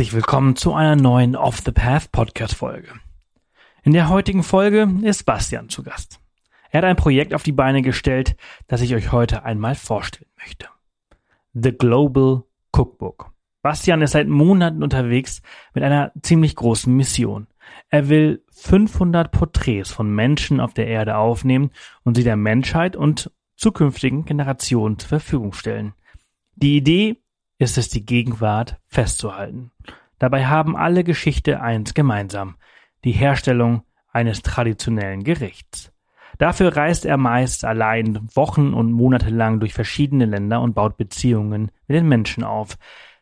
Herzlich willkommen zu einer neuen Off the Path Podcast Folge. In der heutigen Folge ist Bastian zu Gast. Er hat ein Projekt auf die Beine gestellt, das ich euch heute einmal vorstellen möchte. The Global Cookbook. Bastian ist seit Monaten unterwegs mit einer ziemlich großen Mission. Er will 500 Porträts von Menschen auf der Erde aufnehmen und sie der Menschheit und zukünftigen Generationen zur Verfügung stellen. Die Idee ist es, die Gegenwart festzuhalten. Dabei haben alle Geschichte eins gemeinsam, die Herstellung eines traditionellen Gerichts. Dafür reist er meist allein Wochen und Monate lang durch verschiedene Länder und baut Beziehungen mit den Menschen auf,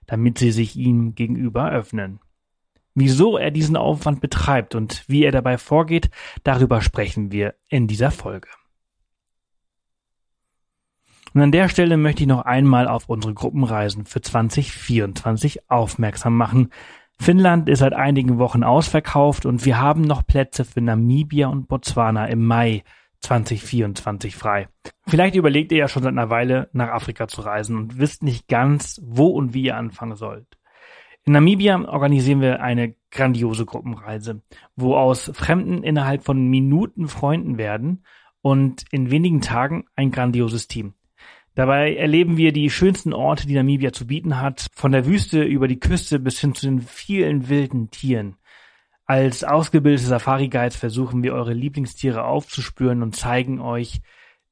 damit sie sich ihm gegenüber öffnen. Wieso er diesen Aufwand betreibt und wie er dabei vorgeht, darüber sprechen wir in dieser Folge. Und an der Stelle möchte ich noch einmal auf unsere Gruppenreisen für 2024 aufmerksam machen. Finnland ist seit einigen Wochen ausverkauft und wir haben noch Plätze für Namibia und Botswana im Mai 2024 frei. Vielleicht überlegt ihr ja schon seit einer Weile nach Afrika zu reisen und wisst nicht ganz, wo und wie ihr anfangen sollt. In Namibia organisieren wir eine grandiose Gruppenreise, wo aus Fremden innerhalb von Minuten Freunden werden und in wenigen Tagen ein grandioses Team. Dabei erleben wir die schönsten Orte, die Namibia zu bieten hat, von der Wüste über die Küste bis hin zu den vielen wilden Tieren. Als ausgebildete Safari-Guides versuchen wir eure Lieblingstiere aufzuspüren und zeigen euch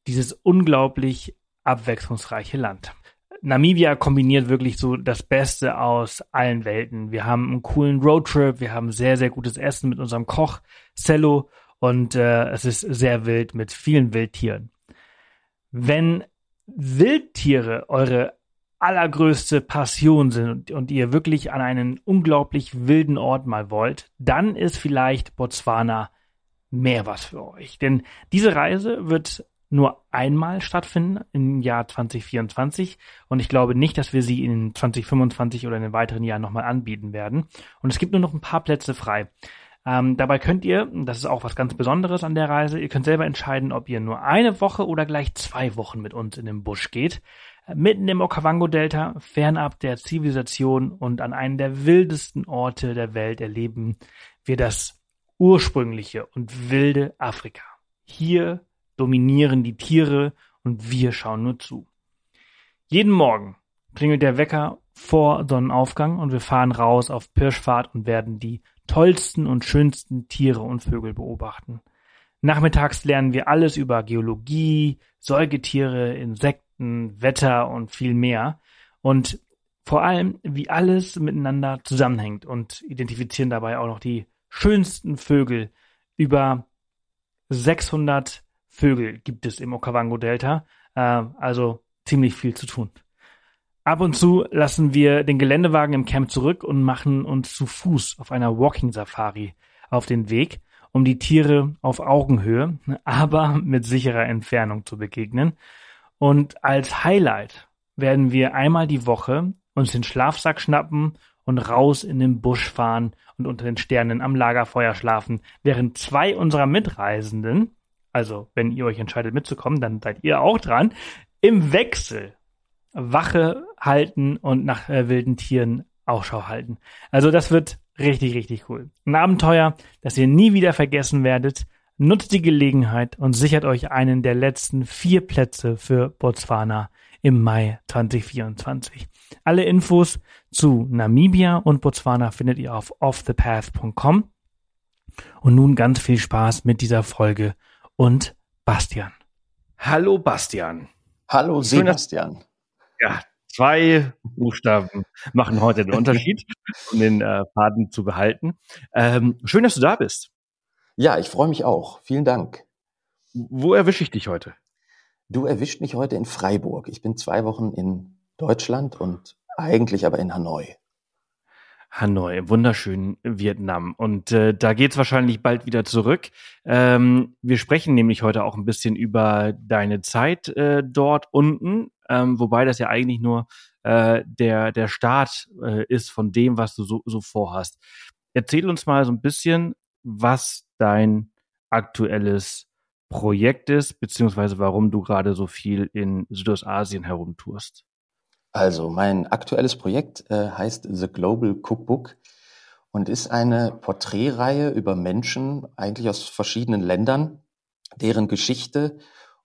dieses unglaublich abwechslungsreiche Land. Namibia kombiniert wirklich so das Beste aus allen Welten. Wir haben einen coolen Roadtrip, wir haben sehr, sehr gutes Essen mit unserem Koch Cello und äh, es ist sehr wild mit vielen Wildtieren. Wenn Wildtiere eure allergrößte Passion sind und, ihr wirklich an einen unglaublich wilden Ort mal wollt, dann ist vielleicht Botswana mehr was für euch. Denn diese Reise wird nur einmal stattfinden im Jahr 2024 und ich glaube nicht, dass wir sie in 2025 oder in den weiteren Jahren nochmal anbieten werden. Und es gibt nur noch ein paar Plätze frei. Ähm, dabei könnt ihr, das ist auch was ganz Besonderes an der Reise, ihr könnt selber entscheiden, ob ihr nur eine Woche oder gleich zwei Wochen mit uns in den Busch geht. Äh, mitten im Okavango-Delta, fernab der Zivilisation und an einem der wildesten Orte der Welt erleben wir das ursprüngliche und wilde Afrika. Hier dominieren die Tiere und wir schauen nur zu. Jeden Morgen klingelt der Wecker vor Sonnenaufgang und wir fahren raus auf Pirschfahrt und werden die tollsten und schönsten Tiere und Vögel beobachten. Nachmittags lernen wir alles über Geologie, Säugetiere, Insekten, Wetter und viel mehr. Und vor allem, wie alles miteinander zusammenhängt und identifizieren dabei auch noch die schönsten Vögel. Über 600 Vögel gibt es im Okavango-Delta, äh, also ziemlich viel zu tun. Ab und zu lassen wir den Geländewagen im Camp zurück und machen uns zu Fuß auf einer Walking Safari auf den Weg, um die Tiere auf Augenhöhe, aber mit sicherer Entfernung zu begegnen. Und als Highlight werden wir einmal die Woche uns den Schlafsack schnappen und raus in den Busch fahren und unter den Sternen am Lagerfeuer schlafen, während zwei unserer Mitreisenden, also wenn ihr euch entscheidet mitzukommen, dann seid ihr auch dran, im Wechsel Wache halten und nach äh, wilden Tieren Ausschau halten. Also das wird richtig, richtig cool. Ein Abenteuer, das ihr nie wieder vergessen werdet. Nutzt die Gelegenheit und sichert euch einen der letzten vier Plätze für Botswana im Mai 2024. Alle Infos zu Namibia und Botswana findet ihr auf offthepath.com. Und nun ganz viel Spaß mit dieser Folge und Bastian. Hallo Bastian. Hallo Sebastian. Ja, zwei Buchstaben machen heute den Unterschied, um den äh, Faden zu behalten. Ähm, schön, dass du da bist. Ja, ich freue mich auch. Vielen Dank. Wo erwische ich dich heute? Du erwischt mich heute in Freiburg. Ich bin zwei Wochen in Deutschland und eigentlich aber in Hanoi. Hanoi, im wunderschönen Vietnam. Und äh, da geht's wahrscheinlich bald wieder zurück. Ähm, wir sprechen nämlich heute auch ein bisschen über deine Zeit äh, dort unten, ähm, wobei das ja eigentlich nur äh, der, der Start äh, ist von dem, was du so, so vorhast. Erzähl uns mal so ein bisschen, was dein aktuelles Projekt ist, beziehungsweise warum du gerade so viel in Südostasien herumtourst. Also, mein aktuelles Projekt äh, heißt The Global Cookbook und ist eine Porträtreihe über Menschen, eigentlich aus verschiedenen Ländern, deren Geschichte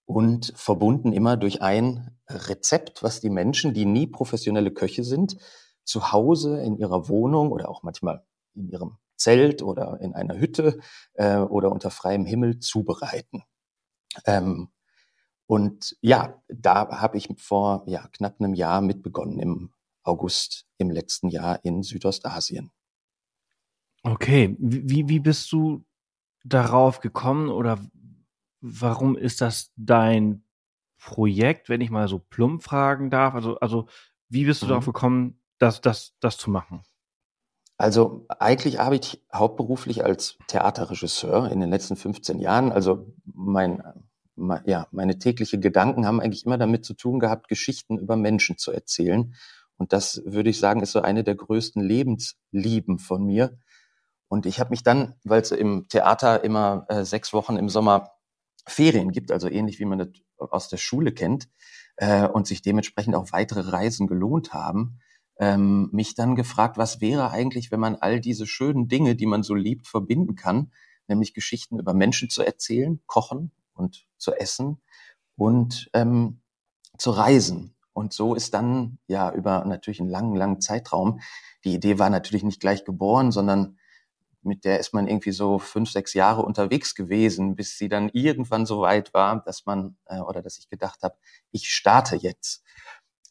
und verbunden immer durch ein Rezept, was die Menschen, die nie professionelle Köche sind, zu Hause in ihrer Wohnung oder auch manchmal in ihrem Zelt oder in einer Hütte äh, oder unter freiem Himmel zubereiten. Ähm, und ja, da habe ich vor ja, knapp einem Jahr mitbegonnen, im August im letzten Jahr in Südostasien. Okay, wie, wie bist du darauf gekommen oder warum ist das dein Projekt, wenn ich mal so plump fragen darf? Also, also wie bist du mhm. darauf gekommen, das, das, das zu machen? Also eigentlich arbeite ich hauptberuflich als Theaterregisseur in den letzten 15 Jahren. Also mein ja, meine tägliche Gedanken haben eigentlich immer damit zu tun gehabt, Geschichten über Menschen zu erzählen. Und das würde ich sagen, ist so eine der größten Lebenslieben von mir. Und ich habe mich dann, weil es im Theater immer äh, sechs Wochen im Sommer Ferien gibt, also ähnlich wie man das aus der Schule kennt, äh, und sich dementsprechend auch weitere Reisen gelohnt haben, ähm, mich dann gefragt, was wäre eigentlich, wenn man all diese schönen Dinge, die man so liebt, verbinden kann, nämlich Geschichten über Menschen zu erzählen, kochen, und zu essen und ähm, zu reisen. Und so ist dann ja über natürlich einen langen, langen Zeitraum, die Idee war natürlich nicht gleich geboren, sondern mit der ist man irgendwie so fünf, sechs Jahre unterwegs gewesen, bis sie dann irgendwann so weit war, dass man äh, oder dass ich gedacht habe, ich starte jetzt.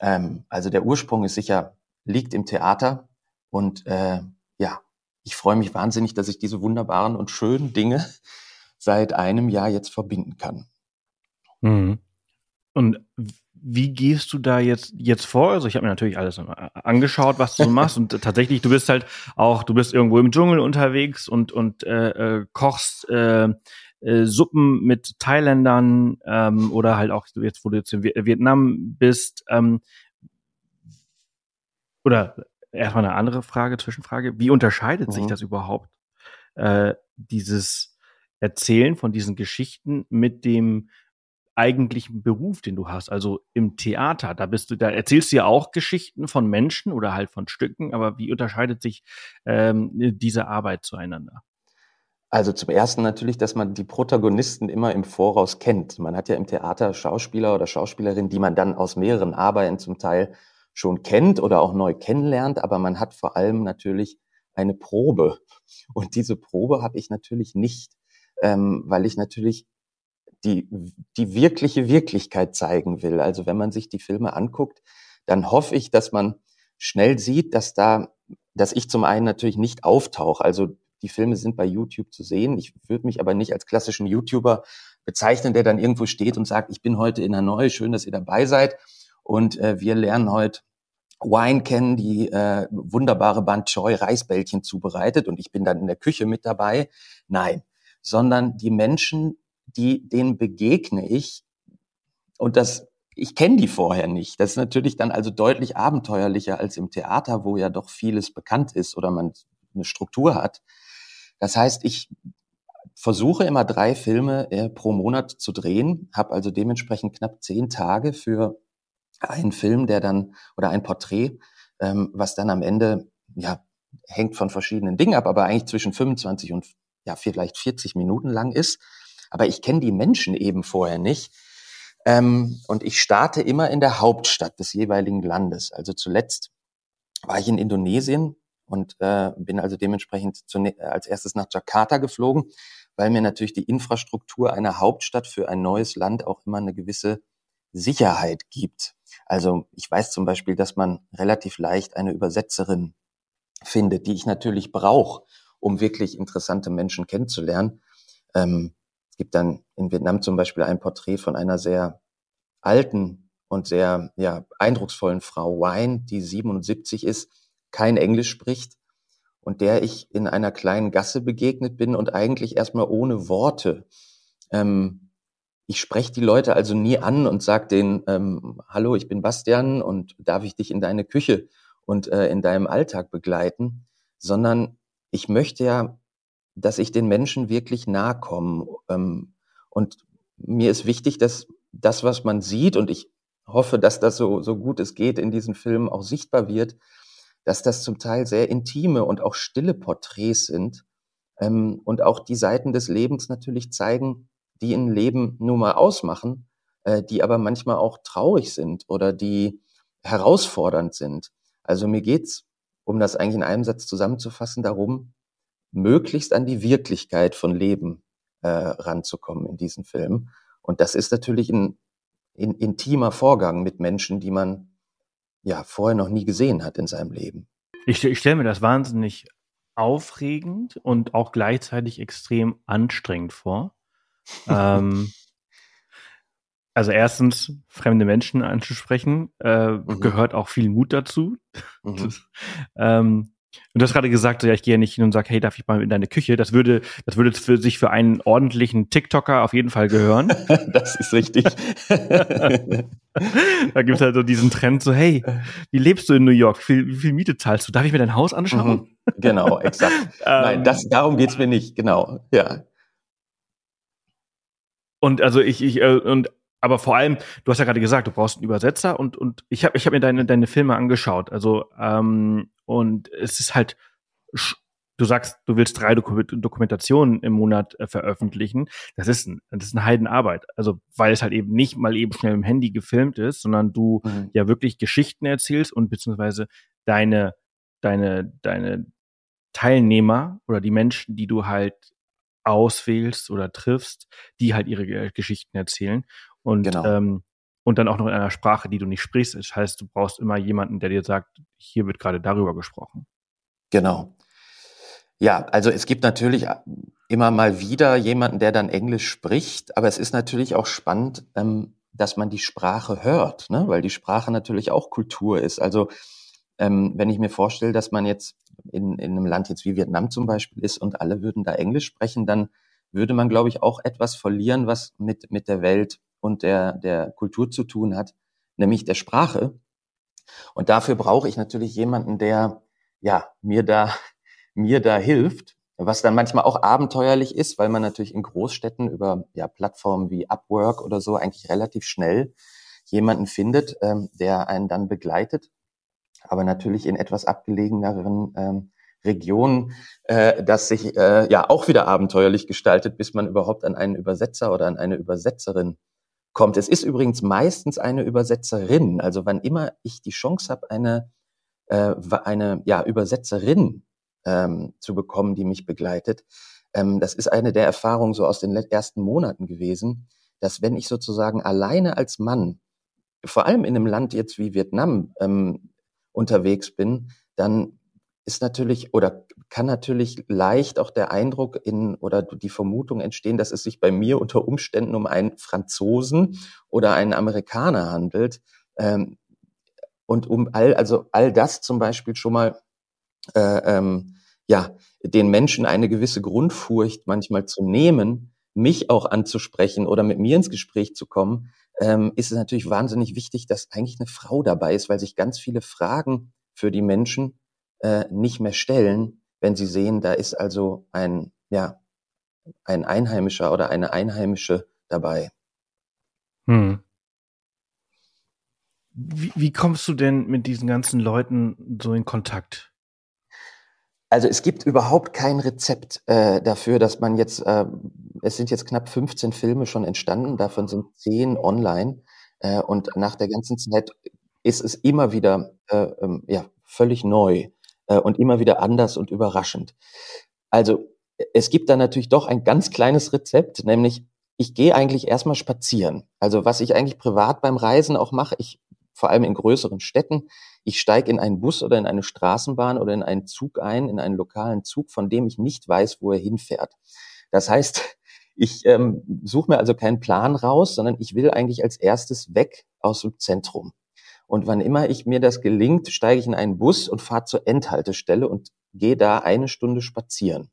Ähm, also der Ursprung ist sicher, liegt im Theater und äh, ja, ich freue mich wahnsinnig, dass ich diese wunderbaren und schönen Dinge seit einem Jahr jetzt verbinden kann. Mhm. Und wie gehst du da jetzt jetzt vor? Also ich habe mir natürlich alles angeschaut, was du so machst und tatsächlich, du bist halt auch, du bist irgendwo im Dschungel unterwegs und und äh, äh, kochst äh, äh, Suppen mit Thailändern ähm, oder halt auch jetzt, wo du jetzt in Vietnam bist. Ähm, oder erstmal eine andere Frage, Zwischenfrage: Wie unterscheidet mhm. sich das überhaupt? Äh, dieses Erzählen von diesen Geschichten mit dem eigentlichen Beruf, den du hast, also im Theater. Da bist du, da erzählst du ja auch Geschichten von Menschen oder halt von Stücken, aber wie unterscheidet sich ähm, diese Arbeit zueinander? Also zum ersten natürlich, dass man die Protagonisten immer im Voraus kennt. Man hat ja im Theater Schauspieler oder Schauspielerinnen, die man dann aus mehreren Arbeiten zum Teil schon kennt oder auch neu kennenlernt, aber man hat vor allem natürlich eine Probe. Und diese Probe habe ich natürlich nicht ähm, weil ich natürlich die, die wirkliche Wirklichkeit zeigen will. Also wenn man sich die Filme anguckt, dann hoffe ich, dass man schnell sieht, dass da, dass ich zum einen natürlich nicht auftauche. Also die Filme sind bei YouTube zu sehen. Ich würde mich aber nicht als klassischen YouTuber bezeichnen, der dann irgendwo steht und sagt, ich bin heute in Hanoi, schön, dass ihr dabei seid. Und äh, wir lernen heute Wine kennen, die äh, wunderbare Band Choi Reisbällchen zubereitet und ich bin dann in der Küche mit dabei. Nein, sondern die Menschen, die, denen begegne ich und das, ich kenne die vorher nicht. Das ist natürlich dann also deutlich abenteuerlicher als im Theater, wo ja doch vieles bekannt ist oder man eine Struktur hat. Das heißt, ich versuche immer drei Filme äh, pro Monat zu drehen, habe also dementsprechend knapp zehn Tage für einen Film, der dann oder ein Porträt, ähm, was dann am Ende ja hängt von verschiedenen Dingen ab, aber eigentlich zwischen 25 und ja vielleicht 40 Minuten lang ist. Aber ich kenne die Menschen eben vorher nicht. Ähm, und ich starte immer in der Hauptstadt des jeweiligen Landes. Also zuletzt war ich in Indonesien und äh, bin also dementsprechend als erstes nach Jakarta geflogen, weil mir natürlich die Infrastruktur einer Hauptstadt für ein neues Land auch immer eine gewisse Sicherheit gibt. Also ich weiß zum Beispiel, dass man relativ leicht eine Übersetzerin findet, die ich natürlich brauche, um wirklich interessante Menschen kennenzulernen. Ähm, gibt dann in Vietnam zum Beispiel ein Porträt von einer sehr alten und sehr ja, eindrucksvollen Frau Wine, die 77 ist, kein Englisch spricht und der ich in einer kleinen Gasse begegnet bin und eigentlich erstmal ohne Worte. Ähm, ich spreche die Leute also nie an und sage denen, ähm, hallo, ich bin Bastian und darf ich dich in deine Küche und äh, in deinem Alltag begleiten, sondern ich möchte ja, dass ich den Menschen wirklich nahe komme. Ähm, und mir ist wichtig, dass das, was man sieht, und ich hoffe, dass das so, so gut es geht in diesen Filmen auch sichtbar wird, dass das zum Teil sehr intime und auch stille Porträts sind ähm, und auch die Seiten des Lebens natürlich zeigen, die ein Leben nun mal ausmachen, äh, die aber manchmal auch traurig sind oder die herausfordernd sind. Also mir geht's, um das eigentlich in einem Satz zusammenzufassen, darum, möglichst an die Wirklichkeit von Leben äh, ranzukommen in diesen Filmen. Und das ist natürlich ein, ein intimer Vorgang mit Menschen, die man ja vorher noch nie gesehen hat in seinem Leben. Ich, ich stelle mir das wahnsinnig aufregend und auch gleichzeitig extrem anstrengend vor. ähm, also erstens, fremde Menschen anzusprechen, äh, mhm. gehört auch viel Mut dazu. Mhm. Das, ähm, und du hast gerade gesagt, ja, ich gehe ja nicht hin und sage, hey, darf ich mal in deine Küche? Das würde, das würde für sich für einen ordentlichen TikToker auf jeden Fall gehören. das ist richtig. da gibt es halt so diesen Trend, so, hey, wie lebst du in New York? Wie viel, wie viel Miete zahlst du? Darf ich mir dein Haus anschauen? Mhm. Genau, exakt. Nein, das, darum geht's mir nicht, genau, ja. Und also ich, ich, äh, und aber vor allem, du hast ja gerade gesagt, du brauchst einen Übersetzer und und ich habe ich hab mir deine deine Filme angeschaut. Also ähm, und es ist halt, du sagst, du willst drei Dokumentationen im Monat äh, veröffentlichen. Das ist ein, das ist eine Heidenarbeit. Also weil es halt eben nicht mal eben schnell im Handy gefilmt ist, sondern du mhm. ja wirklich Geschichten erzählst und beziehungsweise deine deine deine Teilnehmer oder die Menschen, die du halt auswählst oder triffst, die halt ihre Geschichten erzählen. Und, genau. ähm, und dann auch noch in einer Sprache, die du nicht sprichst. Das heißt, du brauchst immer jemanden, der dir sagt, hier wird gerade darüber gesprochen. Genau. Ja, also es gibt natürlich immer mal wieder jemanden, der dann Englisch spricht, aber es ist natürlich auch spannend, ähm, dass man die Sprache hört, ne? weil die Sprache natürlich auch Kultur ist. Also ähm, wenn ich mir vorstelle, dass man jetzt in, in einem Land jetzt wie Vietnam zum Beispiel ist und alle würden da Englisch sprechen, dann würde man, glaube ich, auch etwas verlieren, was mit, mit der Welt und der, der Kultur zu tun hat, nämlich der Sprache. Und dafür brauche ich natürlich jemanden, der ja mir da mir da hilft, was dann manchmal auch abenteuerlich ist, weil man natürlich in Großstädten über ja, Plattformen wie Upwork oder so eigentlich relativ schnell jemanden findet, ähm, der einen dann begleitet. Aber natürlich in etwas abgelegeneren ähm, Regionen, äh, das sich äh, ja auch wieder abenteuerlich gestaltet, bis man überhaupt an einen Übersetzer oder an eine Übersetzerin kommt. Es ist übrigens meistens eine Übersetzerin. Also wann immer ich die Chance habe, eine, äh, eine ja, Übersetzerin ähm, zu bekommen, die mich begleitet, ähm, das ist eine der Erfahrungen so aus den ersten Monaten gewesen, dass wenn ich sozusagen alleine als Mann, vor allem in einem Land jetzt wie Vietnam, ähm, unterwegs bin, dann ist natürlich oder kann natürlich leicht auch der Eindruck in oder die Vermutung entstehen, dass es sich bei mir unter Umständen um einen Franzosen oder einen Amerikaner handelt. Ähm, und um all, also all das zum Beispiel schon mal, äh, ähm, ja, den Menschen eine gewisse Grundfurcht manchmal zu nehmen, mich auch anzusprechen oder mit mir ins Gespräch zu kommen, ähm, ist es natürlich wahnsinnig wichtig, dass eigentlich eine Frau dabei ist, weil sich ganz viele Fragen für die Menschen äh, nicht mehr stellen, wenn sie sehen, da ist also ein, ja, ein Einheimischer oder eine Einheimische dabei. Hm. Wie, wie kommst du denn mit diesen ganzen Leuten so in Kontakt? Also es gibt überhaupt kein Rezept äh, dafür, dass man jetzt, äh, es sind jetzt knapp 15 Filme schon entstanden, davon sind 10 online. Äh, und nach der ganzen Zeit ist es immer wieder äh, ähm, ja, völlig neu äh, und immer wieder anders und überraschend. Also es gibt da natürlich doch ein ganz kleines Rezept, nämlich ich gehe eigentlich erstmal spazieren. Also was ich eigentlich privat beim Reisen auch mache, ich vor allem in größeren Städten, ich steige in einen Bus oder in eine Straßenbahn oder in einen Zug ein, in einen lokalen Zug, von dem ich nicht weiß, wo er hinfährt. Das heißt, ich ähm, suche mir also keinen Plan raus, sondern ich will eigentlich als erstes weg aus dem Zentrum. Und wann immer ich mir das gelingt, steige ich in einen Bus und fahre zur Endhaltestelle und gehe da eine Stunde spazieren.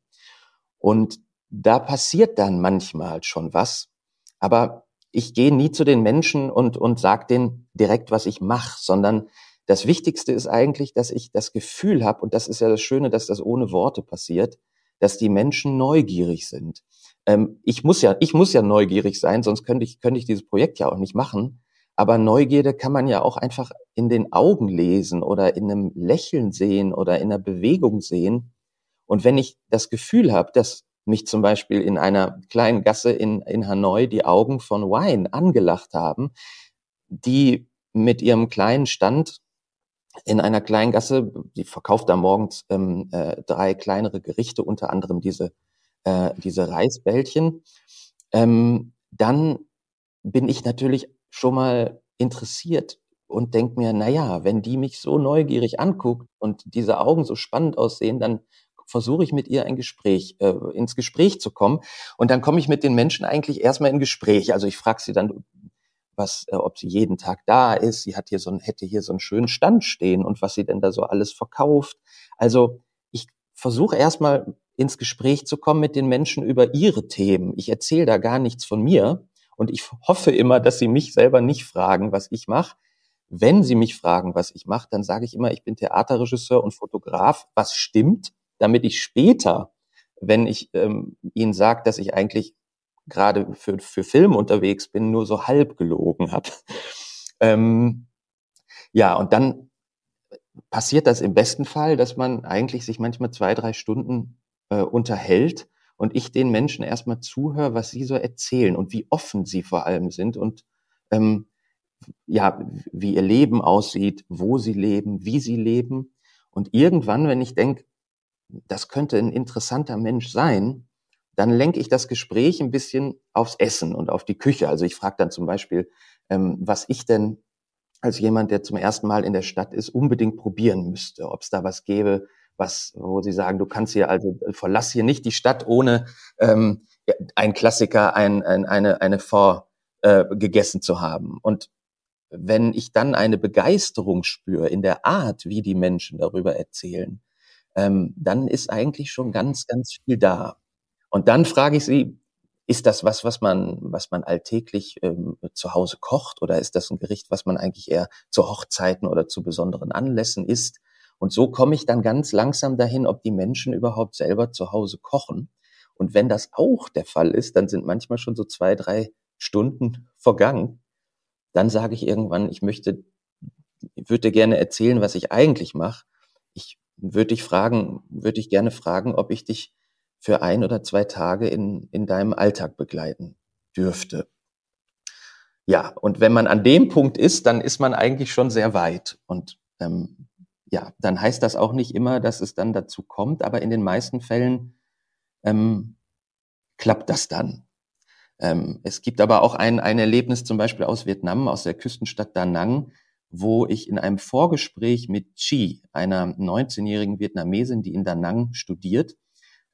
Und da passiert dann manchmal schon was, aber ich gehe nie zu den Menschen und, und sage denen direkt, was ich mache, sondern das Wichtigste ist eigentlich, dass ich das Gefühl habe, und das ist ja das Schöne, dass das ohne Worte passiert, dass die Menschen neugierig sind. Ähm, ich muss ja, ich muss ja neugierig sein, sonst könnte ich, könnte ich dieses Projekt ja auch nicht machen. Aber Neugierde kann man ja auch einfach in den Augen lesen oder in einem Lächeln sehen oder in einer Bewegung sehen. Und wenn ich das Gefühl habe, dass mich zum Beispiel in einer kleinen Gasse in, in Hanoi die Augen von Wine angelacht haben, die mit ihrem kleinen Stand in einer kleinen Gasse, die verkauft da morgens ähm, äh, drei kleinere Gerichte, unter anderem diese, äh, diese Reisbällchen, ähm, dann bin ich natürlich schon mal interessiert und denke mir, na ja, wenn die mich so neugierig anguckt und diese Augen so spannend aussehen, dann versuche ich mit ihr ein Gespräch, äh, ins Gespräch zu kommen. Und dann komme ich mit den Menschen eigentlich erstmal in Gespräch. Also ich frage sie dann, was, äh, ob sie jeden Tag da ist. Sie hat hier so ein, hätte hier so einen schönen Stand stehen und was sie denn da so alles verkauft. Also ich versuche erstmal ins Gespräch zu kommen mit den Menschen über ihre Themen. Ich erzähle da gar nichts von mir und ich hoffe immer, dass sie mich selber nicht fragen, was ich mache. Wenn sie mich fragen, was ich mache, dann sage ich immer, ich bin Theaterregisseur und Fotograf, was stimmt, damit ich später, wenn ich ähm, ihnen sage, dass ich eigentlich gerade für, für Film unterwegs bin, nur so halb gelogen habe. Ähm, ja, und dann passiert das im besten Fall, dass man eigentlich sich manchmal zwei, drei Stunden äh, unterhält und ich den Menschen erstmal zuhöre, was sie so erzählen und wie offen sie vor allem sind und ähm, ja, wie ihr Leben aussieht, wo sie leben, wie sie leben. Und irgendwann, wenn ich denke, das könnte ein interessanter Mensch sein, dann lenke ich das Gespräch ein bisschen aufs Essen und auf die Küche. Also ich frage dann zum Beispiel, ähm, was ich denn als jemand, der zum ersten Mal in der Stadt ist, unbedingt probieren müsste, ob es da was gäbe, was, wo sie sagen, du kannst hier also verlass hier nicht die Stadt ohne ähm, ein Klassiker, ein, ein, eine eine Vor äh, gegessen zu haben. Und wenn ich dann eine Begeisterung spüre in der Art, wie die Menschen darüber erzählen, ähm, dann ist eigentlich schon ganz, ganz viel da. Und dann frage ich sie, ist das was, was man, was man alltäglich ähm, zu Hause kocht oder ist das ein Gericht, was man eigentlich eher zu Hochzeiten oder zu besonderen Anlässen isst? Und so komme ich dann ganz langsam dahin, ob die Menschen überhaupt selber zu Hause kochen. Und wenn das auch der Fall ist, dann sind manchmal schon so zwei, drei Stunden vergangen. Dann sage ich irgendwann, ich möchte, ich würde gerne erzählen, was ich eigentlich mache. Ich würde dich fragen, würde ich gerne fragen, ob ich dich für ein oder zwei Tage in, in deinem Alltag begleiten dürfte. Ja, und wenn man an dem Punkt ist, dann ist man eigentlich schon sehr weit. Und ähm, ja, dann heißt das auch nicht immer, dass es dann dazu kommt, aber in den meisten Fällen ähm, klappt das dann. Ähm, es gibt aber auch ein, ein Erlebnis zum Beispiel aus Vietnam, aus der Küstenstadt Da Nang, wo ich in einem Vorgespräch mit Chi, einer 19-jährigen Vietnamesin, die in Da Nang studiert,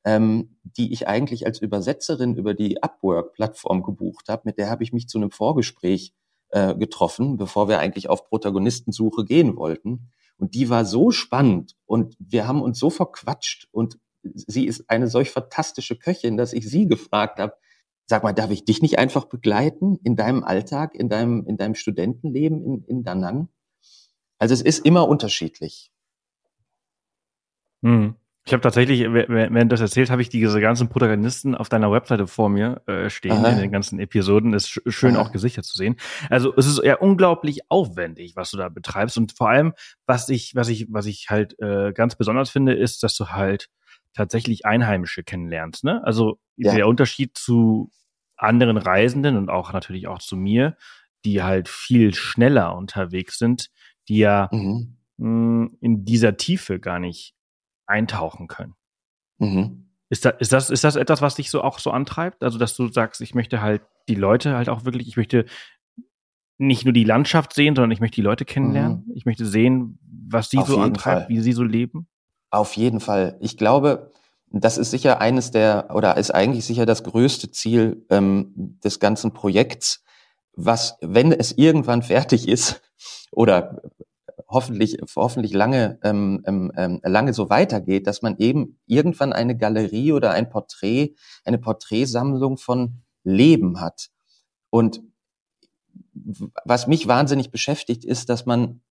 ähm, die ich eigentlich als Übersetzerin über die Upwork-Plattform gebucht habe, mit der habe ich mich zu einem Vorgespräch äh, getroffen, bevor wir eigentlich auf Protagonistensuche gehen wollten. Und die war so spannend und wir haben uns so verquatscht und sie ist eine solch fantastische Köchin, dass ich sie gefragt habe, sag mal, darf ich dich nicht einfach begleiten in deinem Alltag, in deinem, in deinem Studentenleben in, in Danang? Also es ist immer unterschiedlich. Hm. Ich habe tatsächlich, während du das erzählt, habe ich diese ganzen Protagonisten auf deiner Webseite vor mir äh, stehen, Aha. in den ganzen Episoden. Das ist schön Aha. auch gesichert zu sehen. Also es ist ja unglaublich aufwendig, was du da betreibst. Und vor allem, was ich, was ich, was ich halt äh, ganz besonders finde, ist, dass du halt tatsächlich Einheimische kennenlernst. Ne? Also ja. der Unterschied zu anderen Reisenden und auch natürlich auch zu mir, die halt viel schneller unterwegs sind, die ja mhm. mh, in dieser Tiefe gar nicht eintauchen können. Mhm. Ist, da, ist, das, ist das etwas, was dich so auch so antreibt? Also, dass du sagst, ich möchte halt die Leute halt auch wirklich, ich möchte nicht nur die Landschaft sehen, sondern ich möchte die Leute kennenlernen. Mhm. Ich möchte sehen, was sie Auf so antreibt, Fall. wie sie so leben. Auf jeden Fall. Ich glaube, das ist sicher eines der, oder ist eigentlich sicher das größte Ziel ähm, des ganzen Projekts, was, wenn es irgendwann fertig ist oder hoffentlich, hoffentlich lange, ähm, ähm, ähm, lange so weitergeht, dass man eben irgendwann eine Galerie oder ein Porträt, eine Porträtsammlung von Leben hat. Und was mich wahnsinnig beschäftigt, ist, dass man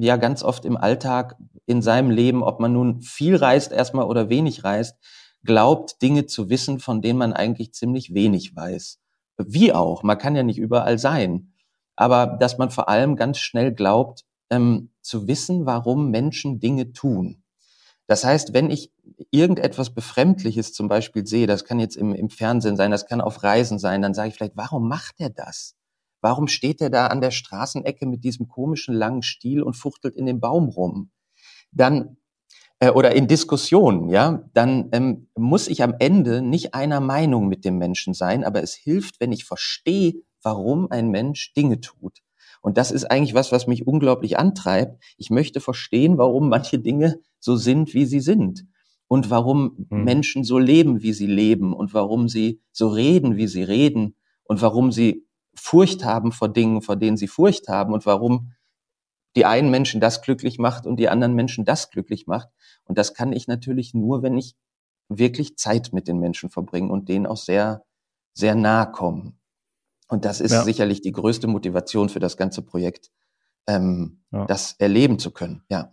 ja ganz oft im Alltag in seinem Leben, ob man nun viel reist erstmal oder wenig reist, glaubt, Dinge zu wissen, von denen man eigentlich ziemlich wenig weiß. Wie auch, man kann ja nicht überall sein. aber dass man vor allem ganz schnell glaubt, ähm, zu wissen, warum Menschen Dinge tun. Das heißt, wenn ich irgendetwas Befremdliches zum Beispiel sehe, das kann jetzt im, im Fernsehen sein, das kann auf Reisen sein, dann sage ich vielleicht, warum macht er das? Warum steht er da an der Straßenecke mit diesem komischen langen Stiel und fuchtelt in dem Baum rum? Dann äh, oder in Diskussionen, ja, dann ähm, muss ich am Ende nicht einer Meinung mit dem Menschen sein, aber es hilft, wenn ich verstehe, warum ein Mensch Dinge tut. Und das ist eigentlich was, was mich unglaublich antreibt. Ich möchte verstehen, warum manche Dinge so sind, wie sie sind. Und warum hm. Menschen so leben, wie sie leben. Und warum sie so reden, wie sie reden. Und warum sie Furcht haben vor Dingen, vor denen sie Furcht haben. Und warum die einen Menschen das glücklich macht und die anderen Menschen das glücklich macht. Und das kann ich natürlich nur, wenn ich wirklich Zeit mit den Menschen verbringe und denen auch sehr, sehr nahe kommen. Und das ist ja. sicherlich die größte Motivation für das ganze Projekt, ähm, ja. das erleben zu können. Ja.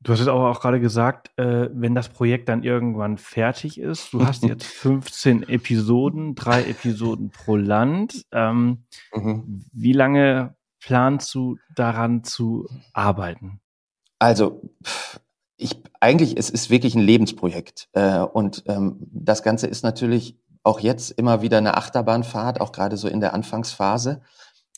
Du hast es auch, auch gerade gesagt, äh, wenn das Projekt dann irgendwann fertig ist, du hast jetzt 15 Episoden, drei Episoden pro Land. Ähm, mhm. Wie lange planst du daran zu arbeiten? Also, ich eigentlich, es ist wirklich ein Lebensprojekt. Äh, und ähm, das Ganze ist natürlich auch jetzt immer wieder eine Achterbahnfahrt, auch gerade so in der Anfangsphase.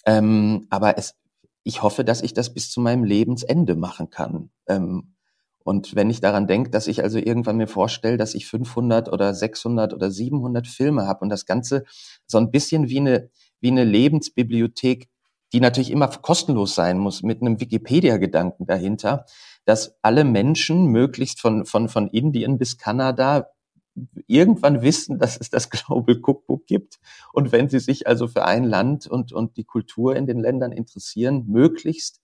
Ähm, aber es, ich hoffe, dass ich das bis zu meinem Lebensende machen kann. Ähm, und wenn ich daran denke, dass ich also irgendwann mir vorstelle, dass ich 500 oder 600 oder 700 Filme habe und das Ganze so ein bisschen wie eine, wie eine Lebensbibliothek, die natürlich immer kostenlos sein muss, mit einem Wikipedia-Gedanken dahinter, dass alle Menschen möglichst von, von, von Indien bis Kanada irgendwann wissen, dass es das Global Cookbook gibt. Und wenn sie sich also für ein Land und, und die Kultur in den Ländern interessieren, möglichst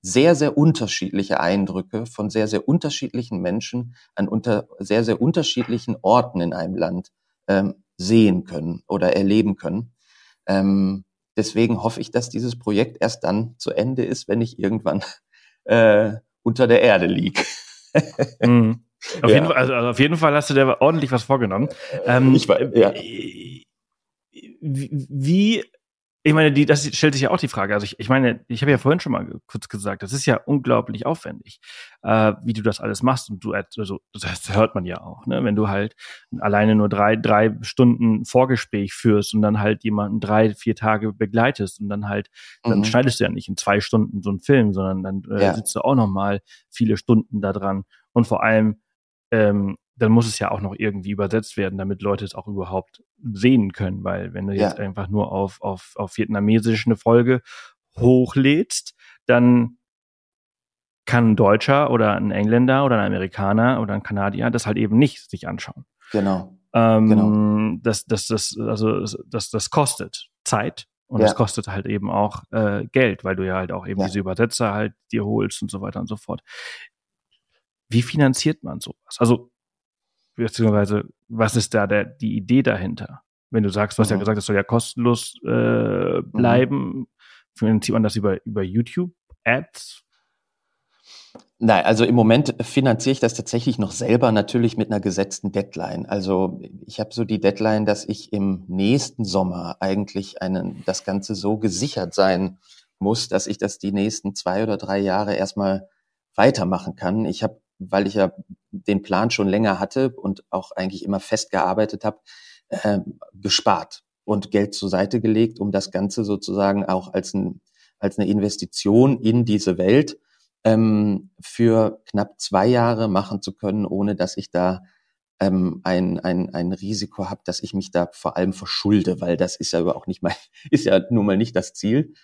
sehr, sehr unterschiedliche Eindrücke von sehr, sehr unterschiedlichen Menschen an unter, sehr, sehr unterschiedlichen Orten in einem Land ähm, sehen können oder erleben können. Ähm, deswegen hoffe ich, dass dieses Projekt erst dann zu Ende ist, wenn ich irgendwann äh, unter der Erde liege. mhm. Auf, ja. jeden Fall, also, also auf jeden Fall hast du dir ordentlich was vorgenommen. Ähm, ich war, ja. Äh, wie, ich meine, die, das stellt sich ja auch die Frage. Also ich, ich meine, ich habe ja vorhin schon mal kurz gesagt, das ist ja unglaublich aufwendig, äh, wie du das alles machst. Und du, also das hört man ja auch, ne? Wenn du halt alleine nur drei, drei Stunden Vorgespräch führst und dann halt jemanden drei, vier Tage begleitest und dann halt, mhm. dann schneidest du ja nicht in zwei Stunden so einen Film, sondern dann äh, ja. sitzt du auch noch mal viele Stunden da dran. Und vor allem ähm, dann muss es ja auch noch irgendwie übersetzt werden, damit Leute es auch überhaupt sehen können, weil wenn du ja. jetzt einfach nur auf, auf, auf Vietnamesisch eine Folge hochlädst, dann kann ein Deutscher oder ein Engländer oder ein Amerikaner oder ein Kanadier das halt eben nicht sich anschauen. Genau. Ähm, genau. Das, das, das, also das, das kostet Zeit und es ja. kostet halt eben auch äh, Geld, weil du ja halt auch eben ja. diese Übersetzer halt dir holst und so weiter und so fort. Wie finanziert man sowas? Also, beziehungsweise, was ist da der, die Idee dahinter? Wenn du sagst, du hast mhm. ja gesagt, es soll ja kostenlos äh, mhm. bleiben, mhm. finanziert man das über, über YouTube-Ads? Nein, also im Moment finanziere ich das tatsächlich noch selber, natürlich mit einer gesetzten Deadline. Also ich habe so die Deadline, dass ich im nächsten Sommer eigentlich einen, das Ganze so gesichert sein muss, dass ich das die nächsten zwei oder drei Jahre erstmal weitermachen kann. Ich habe weil ich ja den Plan schon länger hatte und auch eigentlich immer festgearbeitet habe, äh, gespart und Geld zur Seite gelegt, um das Ganze sozusagen auch als, ein, als eine Investition in diese Welt ähm, für knapp zwei Jahre machen zu können, ohne dass ich da ähm, ein, ein, ein Risiko habe, dass ich mich da vor allem verschulde, weil das ist ja aber auch nicht mein, ist ja nun mal nicht das Ziel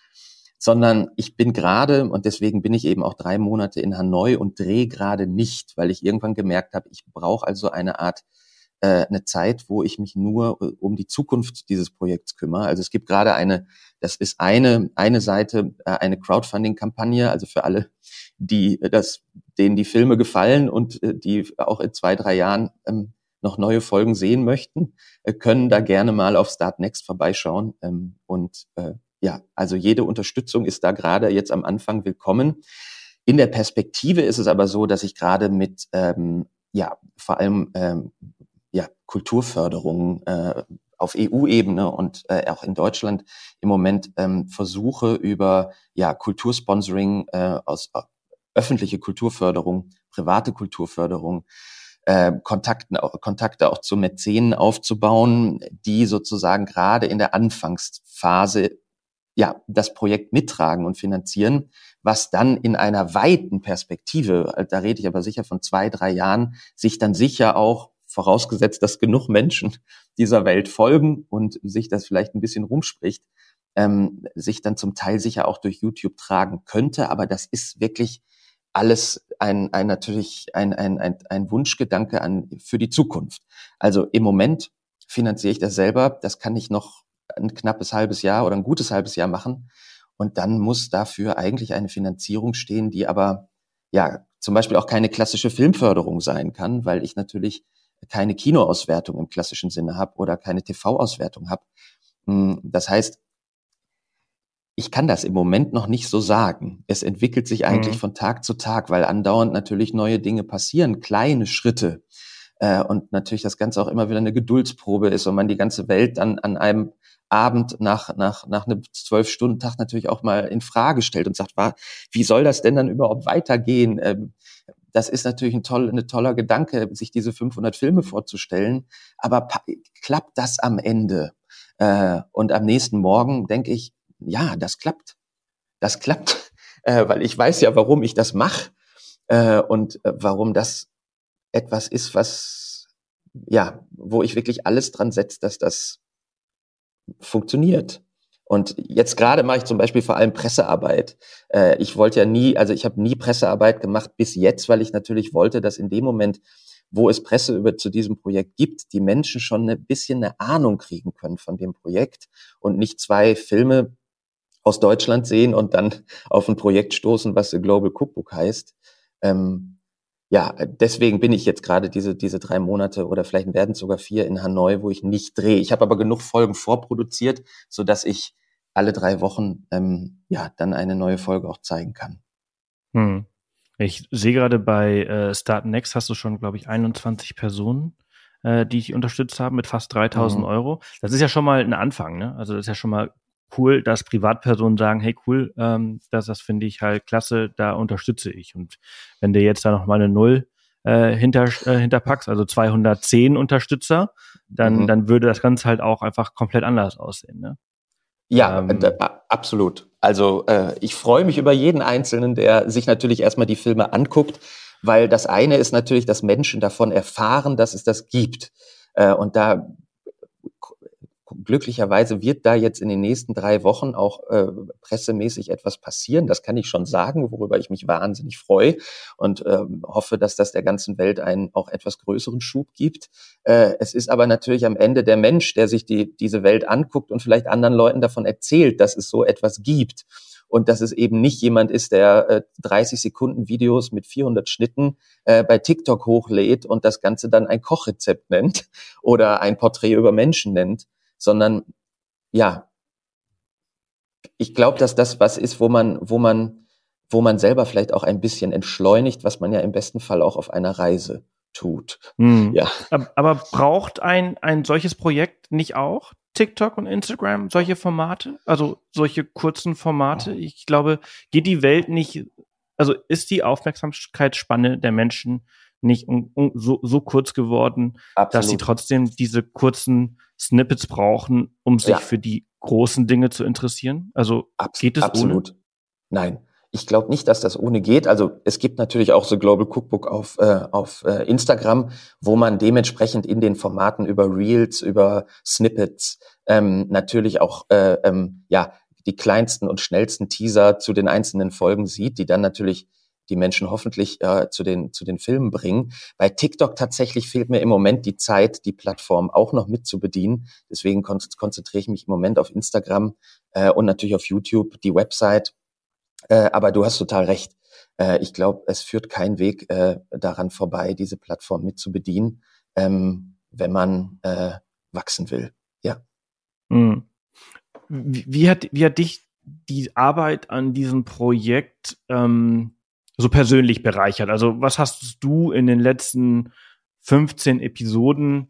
sondern ich bin gerade, und deswegen bin ich eben auch drei Monate in Hanoi und drehe gerade nicht, weil ich irgendwann gemerkt habe, ich brauche also eine Art, äh, eine Zeit, wo ich mich nur äh, um die Zukunft dieses Projekts kümmere. Also es gibt gerade eine, das ist eine, eine Seite, äh, eine Crowdfunding-Kampagne, also für alle, die äh, das, denen die Filme gefallen und äh, die auch in zwei, drei Jahren ähm, noch neue Folgen sehen möchten, äh, können da gerne mal auf Start Next vorbeischauen ähm, und äh, ja, also jede Unterstützung ist da gerade jetzt am Anfang willkommen. In der Perspektive ist es aber so, dass ich gerade mit ähm, ja vor allem ähm, ja Kulturförderung äh, auf EU-Ebene und äh, auch in Deutschland im Moment ähm, versuche über ja Kultursponsoring äh, aus äh, öffentliche Kulturförderung, private Kulturförderung, äh, Kontakten, Kontakte auch zu Mäzenen aufzubauen, die sozusagen gerade in der Anfangsphase ja das Projekt mittragen und finanzieren, was dann in einer weiten Perspektive, da rede ich aber sicher von zwei, drei Jahren, sich dann sicher auch vorausgesetzt, dass genug Menschen dieser Welt folgen und sich das vielleicht ein bisschen rumspricht, ähm, sich dann zum Teil sicher auch durch YouTube tragen könnte. Aber das ist wirklich alles ein, ein natürlich ein, ein, ein, ein Wunschgedanke an, für die Zukunft. Also im Moment finanziere ich das selber. Das kann ich noch ein knappes halbes Jahr oder ein gutes halbes Jahr machen. Und dann muss dafür eigentlich eine Finanzierung stehen, die aber ja zum Beispiel auch keine klassische Filmförderung sein kann, weil ich natürlich keine Kinoauswertung im klassischen Sinne habe oder keine TV-Auswertung habe. Hm, das heißt, ich kann das im Moment noch nicht so sagen. Es entwickelt sich eigentlich mhm. von Tag zu Tag, weil andauernd natürlich neue Dinge passieren, kleine Schritte. Äh, und natürlich das Ganze auch immer wieder eine Geduldsprobe ist und man die ganze Welt dann an einem Abend nach, nach, nach einem Zwölf-Stunden-Tag natürlich auch mal in Frage stellt und sagt, wie soll das denn dann überhaupt weitergehen? Ähm, das ist natürlich ein, toll, ein toller Gedanke, sich diese 500 Filme vorzustellen. Aber klappt das am Ende? Äh, und am nächsten Morgen denke ich, ja, das klappt. Das klappt, äh, weil ich weiß ja, warum ich das mache äh, und äh, warum das etwas ist, was ja, wo ich wirklich alles dran setze, dass das funktioniert. Und jetzt gerade mache ich zum Beispiel vor allem Pressearbeit. Äh, ich wollte ja nie, also ich habe nie Pressearbeit gemacht bis jetzt, weil ich natürlich wollte, dass in dem Moment, wo es Presse über zu diesem Projekt gibt, die Menschen schon ein bisschen eine Ahnung kriegen können von dem Projekt und nicht zwei Filme aus Deutschland sehen und dann auf ein Projekt stoßen, was The Global Cookbook heißt. Ähm, ja, deswegen bin ich jetzt gerade diese, diese drei Monate oder vielleicht werden es sogar vier in Hanoi, wo ich nicht drehe. Ich habe aber genug Folgen vorproduziert, so dass ich alle drei Wochen ähm, ja dann eine neue Folge auch zeigen kann. Hm. Ich sehe gerade bei äh, Start Next hast du schon, glaube ich, 21 Personen, äh, die ich unterstützt habe mit fast 3000 mhm. Euro. Das ist ja schon mal ein Anfang, ne? Also das ist ja schon mal cool, dass Privatpersonen sagen, hey cool, ähm, das, das finde ich halt klasse, da unterstütze ich. Und wenn du jetzt da noch mal eine Null äh, hinter, äh, hinterpackst, also 210 Unterstützer, dann, mhm. dann würde das Ganze halt auch einfach komplett anders aussehen. Ne? Ja, ähm, äh, absolut. Also äh, ich freue mich über jeden Einzelnen, der sich natürlich erstmal die Filme anguckt, weil das eine ist natürlich, dass Menschen davon erfahren, dass es das gibt. Äh, und da glücklicherweise wird da jetzt in den nächsten drei Wochen auch äh, pressemäßig etwas passieren. Das kann ich schon sagen, worüber ich mich wahnsinnig freue und ähm, hoffe, dass das der ganzen Welt einen auch etwas größeren Schub gibt. Äh, es ist aber natürlich am Ende der Mensch, der sich die, diese Welt anguckt und vielleicht anderen Leuten davon erzählt, dass es so etwas gibt und dass es eben nicht jemand ist, der äh, 30 Sekunden Videos mit 400 Schnitten äh, bei TikTok hochlädt und das Ganze dann ein Kochrezept nennt oder ein Porträt über Menschen nennt, sondern ja, ich glaube, dass das was ist, wo man, wo man, wo man selber vielleicht auch ein bisschen entschleunigt, was man ja im besten Fall auch auf einer Reise tut. Hm. Ja. Aber braucht ein, ein solches Projekt nicht auch TikTok und Instagram solche Formate? Also solche kurzen Formate? Ich glaube, geht die Welt nicht, also ist die Aufmerksamkeitsspanne der Menschen nicht um, um, so, so kurz geworden, Absolut. dass sie trotzdem diese kurzen Snippets brauchen, um sich ja. für die großen Dinge zu interessieren? Also Abs geht es absolut? Ohne? Nein. Ich glaube nicht, dass das ohne geht. Also es gibt natürlich auch so Global Cookbook auf, äh, auf äh, Instagram, wo man dementsprechend in den Formaten über Reels, über Snippets ähm, natürlich auch äh, ähm, ja die kleinsten und schnellsten Teaser zu den einzelnen Folgen sieht, die dann natürlich die Menschen hoffentlich äh, zu, den, zu den Filmen bringen. Bei TikTok tatsächlich fehlt mir im Moment die Zeit, die Plattform auch noch mit zu bedienen. Deswegen kon konzentriere ich mich im Moment auf Instagram äh, und natürlich auf YouTube, die Website. Äh, aber du hast total recht. Äh, ich glaube, es führt kein Weg äh, daran vorbei, diese Plattform mit zu bedienen, ähm, wenn man äh, wachsen will. Ja. Mhm. Wie, wie, hat, wie hat dich die Arbeit an diesem Projekt ähm, so persönlich bereichert? Also was hast du in den letzten 15 Episoden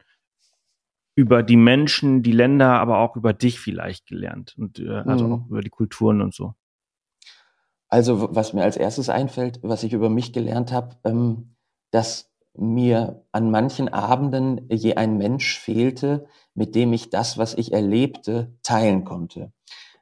über die Menschen, die Länder, aber auch über dich vielleicht gelernt und äh, also mhm. auch über die Kulturen und so? Also was mir als erstes einfällt, was ich über mich gelernt habe, ähm, dass mir an manchen Abenden je ein Mensch fehlte, mit dem ich das, was ich erlebte, teilen konnte.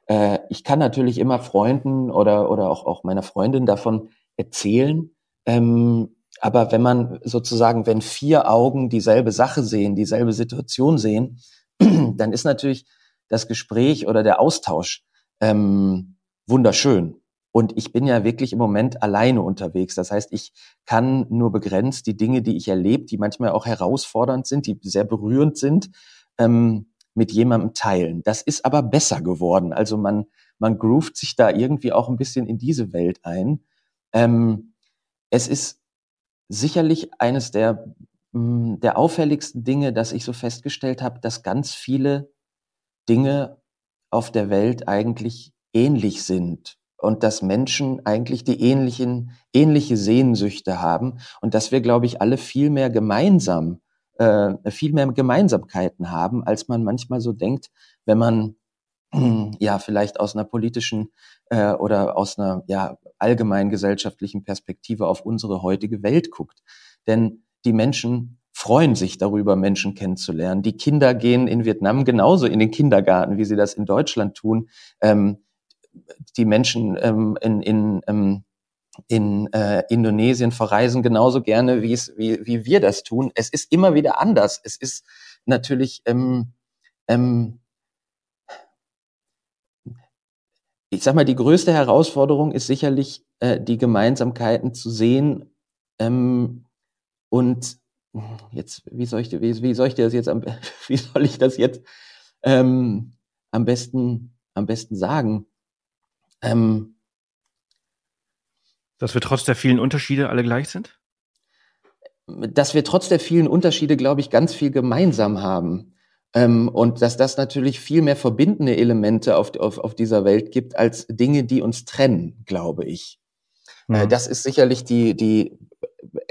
Äh, ich kann natürlich immer Freunden oder, oder auch, auch meiner Freundin davon erzählen, ähm, aber wenn man sozusagen, wenn vier Augen dieselbe Sache sehen, dieselbe Situation sehen, dann ist natürlich das Gespräch oder der Austausch ähm, wunderschön. Und ich bin ja wirklich im Moment alleine unterwegs. Das heißt, ich kann nur begrenzt die Dinge, die ich erlebe, die manchmal auch herausfordernd sind, die sehr berührend sind, ähm, mit jemandem teilen. Das ist aber besser geworden. Also man, man groovt sich da irgendwie auch ein bisschen in diese Welt ein. Ähm, es ist sicherlich eines der, mm, der auffälligsten Dinge, dass ich so festgestellt habe, dass ganz viele Dinge auf der Welt eigentlich ähnlich sind und dass Menschen eigentlich die ähnlichen, ähnliche Sehnsüchte haben und dass wir, glaube ich, alle viel mehr gemeinsam, äh, viel mehr Gemeinsamkeiten haben, als man manchmal so denkt, wenn man ja vielleicht aus einer politischen äh, oder aus einer ja allgemein gesellschaftlichen Perspektive auf unsere heutige Welt guckt. Denn die Menschen freuen sich darüber, Menschen kennenzulernen. Die Kinder gehen in Vietnam genauso in den Kindergarten, wie sie das in Deutschland tun. Ähm, die Menschen ähm, in, in, ähm, in äh, Indonesien verreisen genauso gerne, wie es, wie, wie wir das tun. Es ist immer wieder anders. Es ist natürlich, ähm, ähm, ich sag mal, die größte Herausforderung ist sicherlich, äh, die Gemeinsamkeiten zu sehen ähm, und jetzt, wie soll ich, wie, wie soll ich das jetzt, am, wie soll ich das jetzt ähm, am besten, am besten sagen? Ähm, dass wir trotz der vielen Unterschiede alle gleich sind? Dass wir trotz der vielen Unterschiede, glaube ich, ganz viel gemeinsam haben. Ähm, und dass das natürlich viel mehr verbindende Elemente auf, auf, auf dieser Welt gibt, als Dinge, die uns trennen, glaube ich. Mhm. Äh, das ist sicherlich die, die,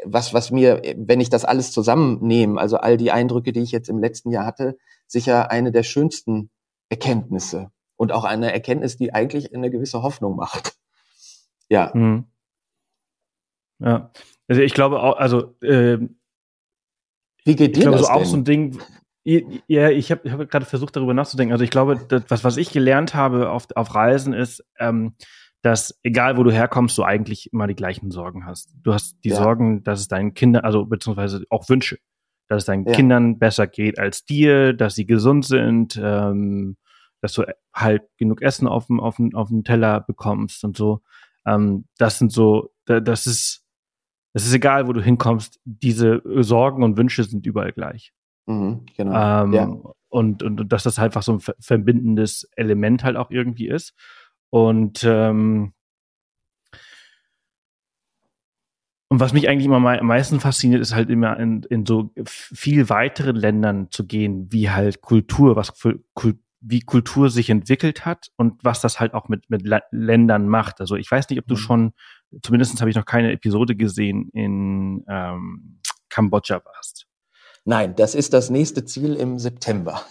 was, was mir, wenn ich das alles zusammennehme, also all die Eindrücke, die ich jetzt im letzten Jahr hatte, sicher eine der schönsten Erkenntnisse und auch eine Erkenntnis, die eigentlich eine gewisse Hoffnung macht. Ja. Mhm. Ja. Also ich glaube auch, also äh, wie geht dir ich glaube, das so denn? auch so ein Ding. Ja, ich habe hab gerade versucht, darüber nachzudenken. Also ich glaube, das, was, was ich gelernt habe auf, auf Reisen ist, ähm, dass egal wo du herkommst, du eigentlich immer die gleichen Sorgen hast. Du hast die ja. Sorgen, dass es deinen Kindern, also beziehungsweise auch Wünsche, dass es deinen ja. Kindern besser geht als dir, dass sie gesund sind, ähm, dass du halt genug Essen auf dem, auf dem, auf dem Teller bekommst und so. Ähm, das sind so, das ist, es ist egal, wo du hinkommst, diese Sorgen und Wünsche sind überall gleich. Mhm, genau. Ähm, ja. und, und, und dass das einfach so ein verbindendes Element halt auch irgendwie ist. Und ähm, und was mich eigentlich immer am meisten fasziniert, ist halt immer in, in so viel weiteren Ländern zu gehen, wie halt Kultur, was für Kultur wie Kultur sich entwickelt hat und was das halt auch mit, mit Ländern macht. Also ich weiß nicht, ob du mhm. schon, zumindest habe ich noch keine Episode gesehen, in ähm, Kambodscha warst. Nein, das ist das nächste Ziel im September.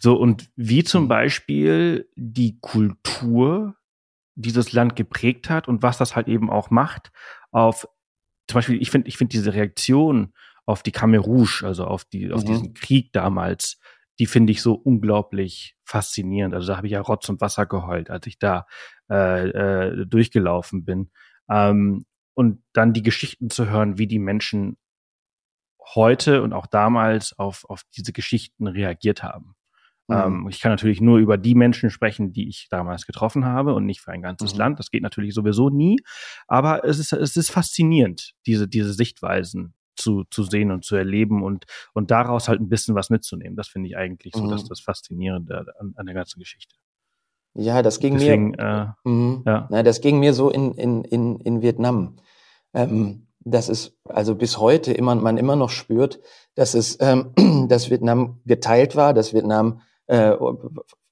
So, und wie zum mhm. Beispiel die Kultur dieses Land geprägt hat und was das halt eben auch macht auf, zum Beispiel, ich finde, ich finde diese Reaktion auf die Khmer Rouge, also auf die, auf mhm. diesen Krieg damals, die finde ich so unglaublich faszinierend. Also da habe ich ja Rotz und Wasser geheult, als ich da äh, äh, durchgelaufen bin. Ähm, und dann die Geschichten zu hören, wie die Menschen heute und auch damals auf, auf diese Geschichten reagiert haben. Mhm. Ähm, ich kann natürlich nur über die Menschen sprechen, die ich damals getroffen habe und nicht für ein ganzes mhm. Land. Das geht natürlich sowieso nie. Aber es ist, es ist faszinierend, diese, diese Sichtweisen zu, zu sehen und zu erleben und, und daraus halt ein bisschen was mitzunehmen. Das finde ich eigentlich so, mhm. dass das Faszinierende an, an der ganzen Geschichte. Ja, das ging Deswegen, mir. Äh, mhm. ja. Na, das ging mir so in, in, in, in Vietnam. Ähm, das ist also bis heute immer, man immer noch spürt, dass es, ähm, dass Vietnam geteilt war, dass Vietnam äh,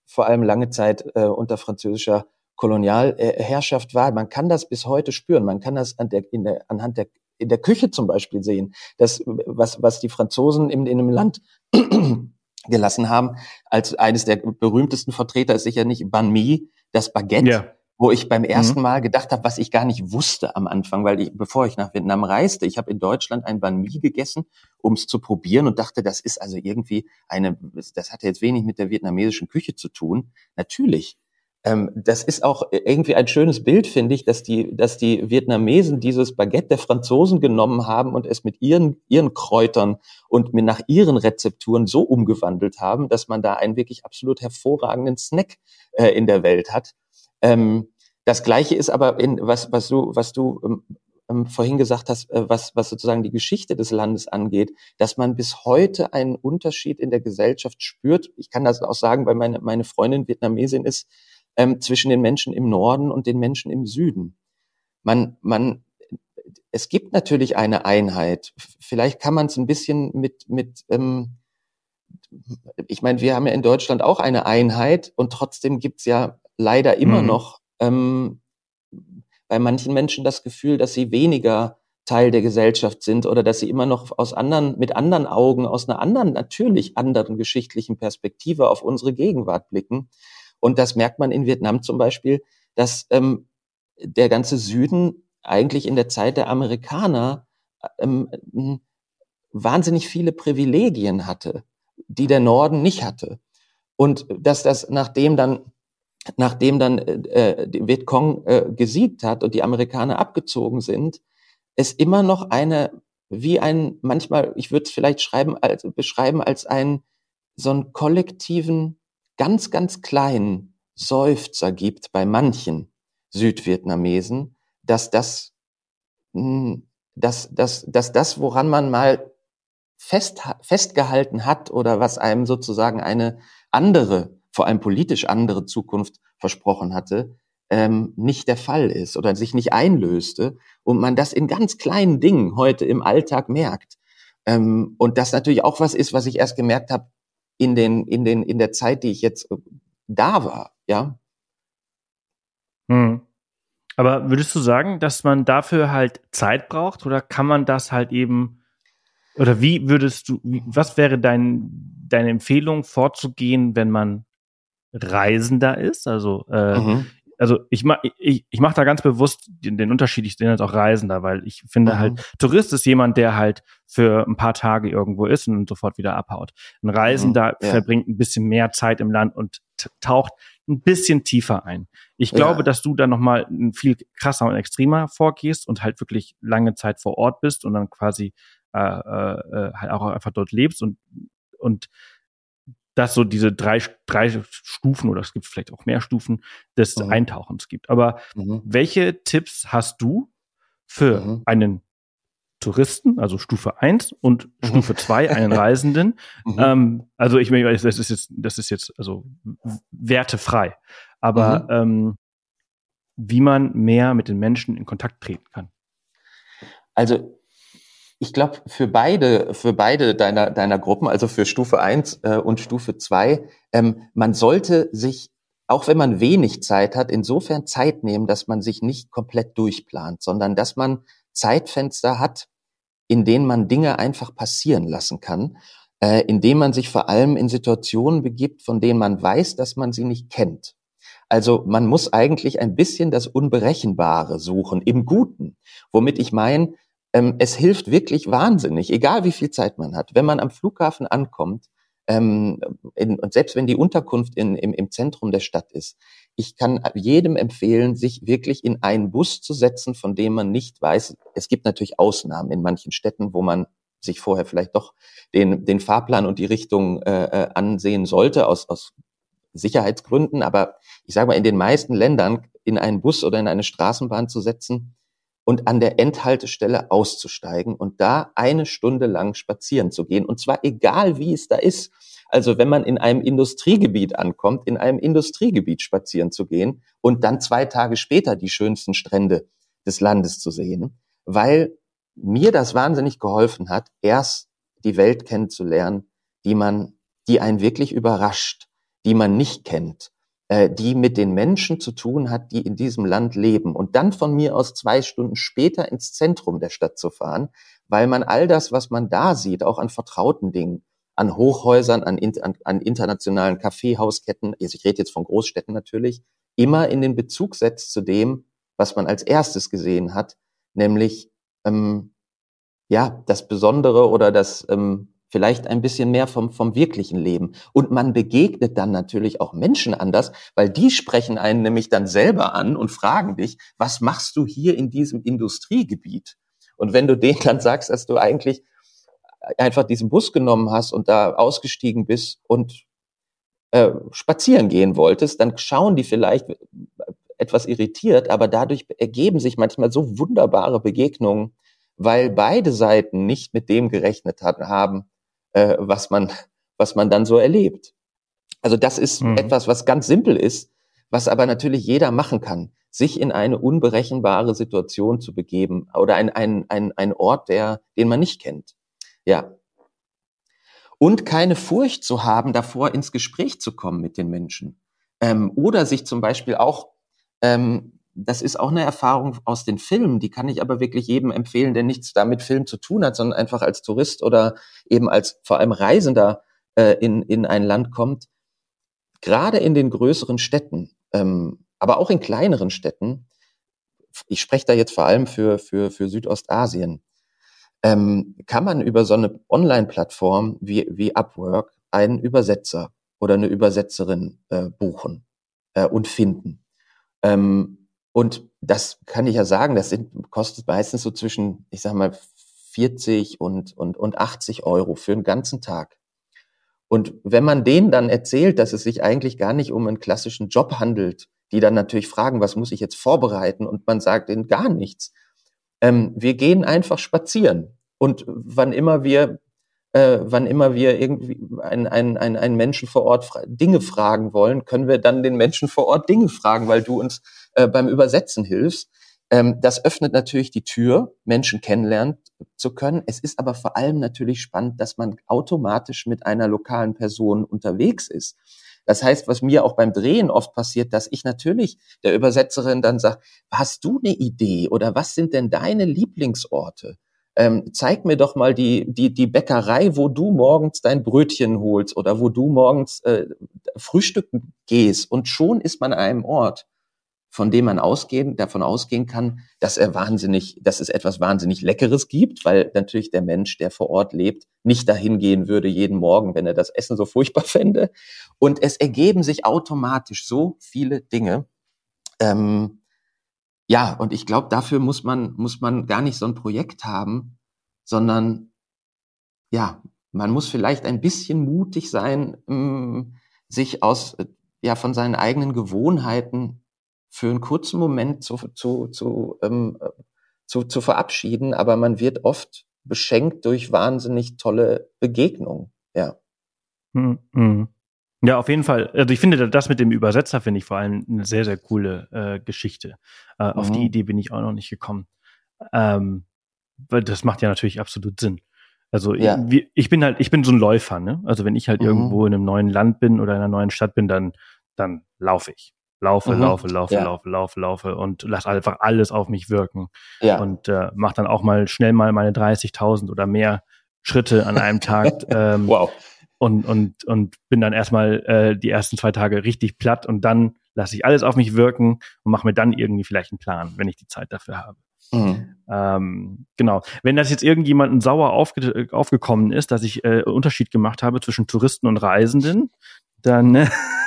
vor allem lange Zeit äh, unter französischer Kolonialherrschaft war. Man kann das bis heute spüren. Man kann das an der, in der, anhand der in der Küche zum Beispiel sehen, dass was, was die Franzosen in, in einem Land gelassen haben. Als eines der berühmtesten Vertreter ist sicher nicht Banh Mi, das Baguette. Ja wo ich beim ersten mhm. Mal gedacht habe, was ich gar nicht wusste am Anfang, weil ich, bevor ich nach Vietnam reiste, ich habe in Deutschland ein Banh Mi gegessen, um es zu probieren und dachte, das ist also irgendwie eine, das hat jetzt wenig mit der vietnamesischen Küche zu tun. Natürlich. Ähm, das ist auch irgendwie ein schönes Bild, finde ich, dass die, dass die Vietnamesen dieses Baguette der Franzosen genommen haben und es mit ihren, ihren Kräutern und mit nach ihren Rezepturen so umgewandelt haben, dass man da einen wirklich absolut hervorragenden Snack äh, in der Welt hat. Ähm, das Gleiche ist aber in was was du was du ähm, ähm, vorhin gesagt hast, äh, was was sozusagen die Geschichte des Landes angeht, dass man bis heute einen Unterschied in der Gesellschaft spürt. Ich kann das auch sagen, weil meine meine Freundin Vietnamesin ist ähm, zwischen den Menschen im Norden und den Menschen im Süden. Man man es gibt natürlich eine Einheit. Vielleicht kann man es ein bisschen mit mit ähm, ich meine, wir haben ja in Deutschland auch eine Einheit und trotzdem gibt's ja leider immer mhm. noch ähm, bei manchen Menschen das Gefühl, dass sie weniger Teil der Gesellschaft sind oder dass sie immer noch aus anderen, mit anderen Augen, aus einer anderen, natürlich anderen geschichtlichen Perspektive auf unsere Gegenwart blicken. Und das merkt man in Vietnam zum Beispiel, dass ähm, der ganze Süden eigentlich in der Zeit der Amerikaner ähm, wahnsinnig viele Privilegien hatte, die der Norden nicht hatte. Und dass das, nachdem dann nachdem dann äh, die Vietcong äh, gesiegt hat und die Amerikaner abgezogen sind, es immer noch eine, wie ein, manchmal, ich würde es vielleicht schreiben, als, beschreiben als einen so einen kollektiven, ganz, ganz kleinen Seufzer gibt bei manchen Südvietnamesen, dass das, hm, dass, dass, dass das, woran man mal fest, festgehalten hat oder was einem sozusagen eine andere vor allem politisch andere Zukunft versprochen hatte, ähm, nicht der Fall ist oder sich nicht einlöste und man das in ganz kleinen Dingen heute im Alltag merkt. Ähm, und das natürlich auch was ist, was ich erst gemerkt habe in den, in den, in der Zeit, die ich jetzt äh, da war, ja. Hm. Aber würdest du sagen, dass man dafür halt Zeit braucht oder kann man das halt eben oder wie würdest du, was wäre dein, deine Empfehlung vorzugehen, wenn man Reisender ist. Also, äh, mhm. also ich mach, ich, ich mach da ganz bewusst den, den Unterschied, ich nenne jetzt auch Reisender, weil ich finde mhm. halt, Tourist ist jemand, der halt für ein paar Tage irgendwo ist und sofort wieder abhaut. Ein Reisender mhm. ja. verbringt ein bisschen mehr Zeit im Land und taucht ein bisschen tiefer ein. Ich glaube, ja. dass du da nochmal viel krasser und extremer vorgehst und halt wirklich lange Zeit vor Ort bist und dann quasi äh, äh, halt auch einfach dort lebst und und dass so diese drei, drei Stufen oder es gibt vielleicht auch mehr Stufen des mhm. Eintauchens gibt. Aber mhm. welche Tipps hast du für mhm. einen Touristen, also Stufe 1 und mhm. Stufe 2, einen Reisenden? Mhm. Ähm, also ich meine, das ist jetzt, das ist jetzt also wertefrei. Aber mhm. ähm, wie man mehr mit den Menschen in Kontakt treten kann. Also ich glaube, für beide, für beide deiner, deiner Gruppen, also für Stufe 1 äh, und Stufe 2, ähm, man sollte sich, auch wenn man wenig Zeit hat, insofern Zeit nehmen, dass man sich nicht komplett durchplant, sondern dass man Zeitfenster hat, in denen man Dinge einfach passieren lassen kann, äh, indem man sich vor allem in Situationen begibt, von denen man weiß, dass man sie nicht kennt. Also man muss eigentlich ein bisschen das Unberechenbare suchen, im Guten. Womit ich meine, ähm, es hilft wirklich wahnsinnig, egal wie viel Zeit man hat. Wenn man am Flughafen ankommt, ähm, in, und selbst wenn die Unterkunft in, im, im Zentrum der Stadt ist, ich kann jedem empfehlen, sich wirklich in einen Bus zu setzen, von dem man nicht weiß. Es gibt natürlich Ausnahmen in manchen Städten, wo man sich vorher vielleicht doch den, den Fahrplan und die Richtung äh, äh ansehen sollte, aus, aus Sicherheitsgründen. Aber ich sage mal, in den meisten Ländern in einen Bus oder in eine Straßenbahn zu setzen, und an der Endhaltestelle auszusteigen und da eine Stunde lang spazieren zu gehen. Und zwar egal, wie es da ist. Also wenn man in einem Industriegebiet ankommt, in einem Industriegebiet spazieren zu gehen und dann zwei Tage später die schönsten Strände des Landes zu sehen, weil mir das wahnsinnig geholfen hat, erst die Welt kennenzulernen, die man, die einen wirklich überrascht, die man nicht kennt äh, die mit den Menschen zu tun hat, die in diesem Land leben. Und dann von mir aus zwei Stunden später ins Zentrum der Stadt zu fahren, weil man all das, was man da sieht, auch an vertrauten Dingen, an Hochhäusern, an, an, an internationalen Kaffeehausketten, also ich rede jetzt von Großstädten natürlich, immer in den Bezug setzt zu dem, was man als erstes gesehen hat, nämlich ähm, ja das Besondere oder das ähm, vielleicht ein bisschen mehr vom, vom wirklichen Leben. Und man begegnet dann natürlich auch Menschen anders, weil die sprechen einen nämlich dann selber an und fragen dich, was machst du hier in diesem Industriegebiet? Und wenn du denen dann sagst, dass du eigentlich einfach diesen Bus genommen hast und da ausgestiegen bist und äh, spazieren gehen wolltest, dann schauen die vielleicht etwas irritiert, aber dadurch ergeben sich manchmal so wunderbare Begegnungen, weil beide Seiten nicht mit dem gerechnet haben, äh, was man, was man dann so erlebt. Also das ist mhm. etwas, was ganz simpel ist, was aber natürlich jeder machen kann, sich in eine unberechenbare Situation zu begeben oder ein, ein, ein, ein Ort, der, den man nicht kennt. Ja. Und keine Furcht zu haben, davor ins Gespräch zu kommen mit den Menschen. Ähm, oder sich zum Beispiel auch ähm, das ist auch eine Erfahrung aus den Filmen, die kann ich aber wirklich jedem empfehlen, der nichts damit Film zu tun hat, sondern einfach als Tourist oder eben als vor allem Reisender äh, in, in ein Land kommt. Gerade in den größeren Städten, ähm, aber auch in kleineren Städten, ich spreche da jetzt vor allem für, für, für Südostasien, ähm, kann man über so eine Online-Plattform wie, wie Upwork einen Übersetzer oder eine Übersetzerin äh, buchen äh, und finden. Ähm, und das kann ich ja sagen, das sind, kostet meistens so zwischen, ich sag mal, 40 und, und, und 80 Euro für einen ganzen Tag. Und wenn man denen dann erzählt, dass es sich eigentlich gar nicht um einen klassischen Job handelt, die dann natürlich fragen, was muss ich jetzt vorbereiten? Und man sagt ihnen gar nichts. Ähm, wir gehen einfach spazieren. Und wann immer wir, äh, wann immer wir irgendwie einen, einen, einen, Menschen vor Ort fra Dinge fragen wollen, können wir dann den Menschen vor Ort Dinge fragen, weil du uns äh, beim Übersetzen hilfst. Ähm, das öffnet natürlich die Tür, Menschen kennenlernen zu können. Es ist aber vor allem natürlich spannend, dass man automatisch mit einer lokalen Person unterwegs ist. Das heißt, was mir auch beim Drehen oft passiert, dass ich natürlich der Übersetzerin dann sage, hast du eine Idee oder was sind denn deine Lieblingsorte? Ähm, zeig mir doch mal die, die, die Bäckerei, wo du morgens dein Brötchen holst oder wo du morgens äh, frühstücken gehst. Und schon ist man an einem Ort, von dem man ausgehen, davon ausgehen kann, dass er wahnsinnig, dass es etwas wahnsinnig Leckeres gibt, weil natürlich der Mensch, der vor Ort lebt, nicht dahin gehen würde jeden Morgen, wenn er das Essen so furchtbar fände. Und es ergeben sich automatisch so viele Dinge. Ähm, ja, und ich glaube, dafür muss man, muss man gar nicht so ein Projekt haben, sondern ja, man muss vielleicht ein bisschen mutig sein, ähm, sich aus, ja, von seinen eigenen Gewohnheiten für einen kurzen Moment zu, zu, zu, ähm, zu, zu verabschieden, aber man wird oft beschenkt durch wahnsinnig tolle Begegnungen. Ja. Mhm. Ja, auf jeden Fall. Also ich finde das mit dem Übersetzer finde ich vor allem eine sehr, sehr coole äh, Geschichte. Äh, mhm. Auf die mhm. Idee bin ich auch noch nicht gekommen. Ähm, weil das macht ja natürlich absolut Sinn. Also ja. ich, ich, bin halt, ich bin so ein Läufer, ne? Also wenn ich halt mhm. irgendwo in einem neuen Land bin oder in einer neuen Stadt bin, dann, dann laufe ich. Laufe, mhm. laufe, laufe, ja. laufe, laufe, laufe und lass einfach alles auf mich wirken. Ja. Und äh, mach dann auch mal schnell mal meine 30.000 oder mehr Schritte an einem Tag. Ähm, wow. Und, und, und bin dann erstmal äh, die ersten zwei Tage richtig platt und dann lasse ich alles auf mich wirken und mache mir dann irgendwie vielleicht einen Plan, wenn ich die Zeit dafür habe. Mhm. Ähm, genau. Wenn das jetzt irgendjemanden sauer aufge aufgekommen ist, dass ich äh, Unterschied gemacht habe zwischen Touristen und Reisenden, dann äh,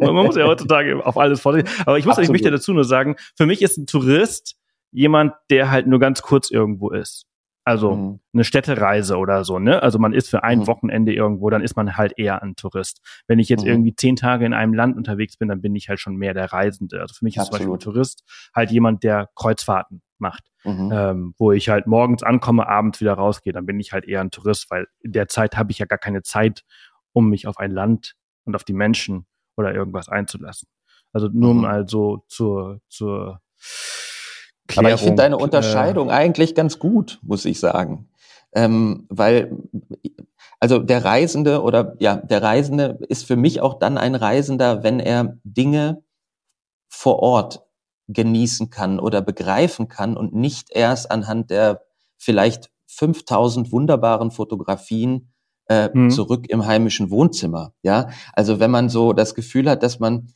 Man muss ja heutzutage auf alles vorlesen. Aber ich muss, ich möchte dazu nur sagen, für mich ist ein Tourist jemand, der halt nur ganz kurz irgendwo ist. Also mhm. eine Städtereise oder so, ne? Also man ist für ein mhm. Wochenende irgendwo, dann ist man halt eher ein Tourist. Wenn ich jetzt mhm. irgendwie zehn Tage in einem Land unterwegs bin, dann bin ich halt schon mehr der Reisende. Also für mich ist Absolut. zum Beispiel ein Tourist halt jemand, der Kreuzfahrten macht. Mhm. Ähm, wo ich halt morgens ankomme, abends wieder rausgehe, dann bin ich halt eher ein Tourist, weil in der Zeit habe ich ja gar keine Zeit, um mich auf ein Land und auf die Menschen oder irgendwas einzulassen. Also nur mhm. mal so zur, zur Klärung. Aber ich finde deine äh, Unterscheidung äh, eigentlich ganz gut, muss ich sagen. Ähm, weil, also der Reisende oder ja, der Reisende ist für mich auch dann ein Reisender, wenn er Dinge vor Ort genießen kann oder begreifen kann und nicht erst anhand der vielleicht 5000 wunderbaren Fotografien äh, mhm. zurück im heimischen Wohnzimmer. Ja, also wenn man so das Gefühl hat, dass man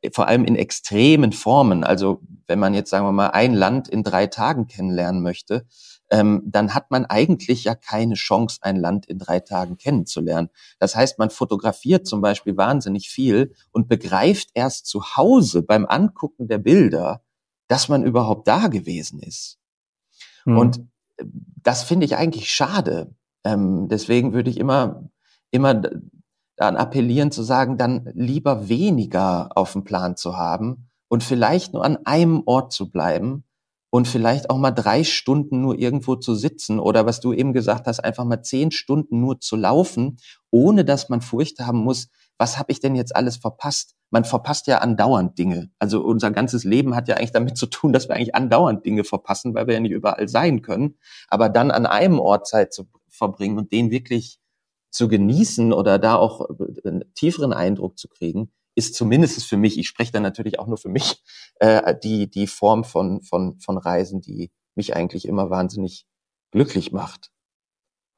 äh, vor allem in extremen Formen, also wenn man jetzt sagen wir mal ein Land in drei Tagen kennenlernen möchte, ähm, dann hat man eigentlich ja keine Chance, ein Land in drei Tagen kennenzulernen. Das heißt, man fotografiert zum Beispiel wahnsinnig viel und begreift erst zu Hause beim Angucken der Bilder, dass man überhaupt da gewesen ist. Mhm. Und äh, das finde ich eigentlich schade. Ähm, deswegen würde ich immer, immer daran appellieren zu sagen, dann lieber weniger auf dem Plan zu haben und vielleicht nur an einem Ort zu bleiben und vielleicht auch mal drei Stunden nur irgendwo zu sitzen oder was du eben gesagt hast, einfach mal zehn Stunden nur zu laufen, ohne dass man Furcht haben muss, was habe ich denn jetzt alles verpasst? Man verpasst ja andauernd Dinge. Also unser ganzes Leben hat ja eigentlich damit zu tun, dass wir eigentlich andauernd Dinge verpassen, weil wir ja nicht überall sein können. Aber dann an einem Ort Zeit zu verbringen und den wirklich zu genießen oder da auch einen tieferen Eindruck zu kriegen, ist zumindest für mich, ich spreche da natürlich auch nur für mich, äh, die, die Form von, von, von Reisen, die mich eigentlich immer wahnsinnig glücklich macht.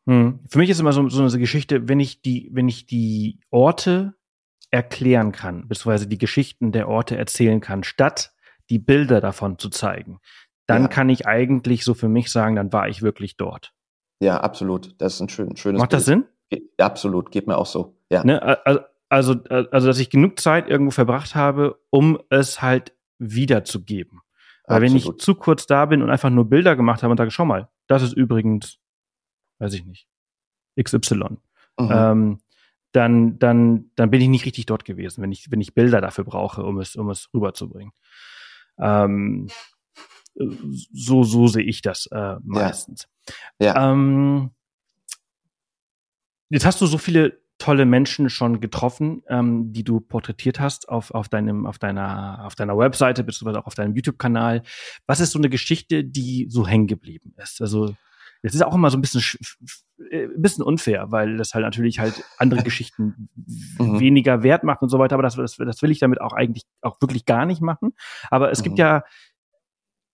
Hm. Für mich ist immer so, so eine Geschichte, wenn ich die, wenn ich die Orte erklären kann, beziehungsweise die Geschichten der Orte erzählen kann, statt die Bilder davon zu zeigen, dann ja. kann ich eigentlich so für mich sagen, dann war ich wirklich dort. Ja, absolut. Das ist ein schön, schönes Macht Bild. das Sinn? Ge absolut, geht mir auch so. Ja. Ne? Also, also, also, dass ich genug Zeit irgendwo verbracht habe, um es halt wiederzugeben. Weil Absolut. wenn ich zu kurz da bin und einfach nur Bilder gemacht habe und sage, schau mal, das ist übrigens, weiß ich nicht, XY, mhm. ähm, dann, dann, dann bin ich nicht richtig dort gewesen, wenn ich, wenn ich Bilder dafür brauche, um es, um es rüberzubringen. Ähm, so, so sehe ich das äh, meistens. Ja. ja. Ähm, jetzt hast du so viele tolle Menschen schon getroffen, ähm, die du porträtiert hast auf, auf, deinem, auf, deiner, auf deiner Webseite, beziehungsweise auch auf deinem YouTube-Kanal. Was ist so eine Geschichte, die so hängen geblieben ist? Also, das ist auch immer so ein bisschen, äh, ein bisschen unfair, weil das halt natürlich halt andere Geschichten mhm. weniger wert macht und so weiter. Aber das, das, das will ich damit auch eigentlich auch wirklich gar nicht machen. Aber es mhm. gibt ja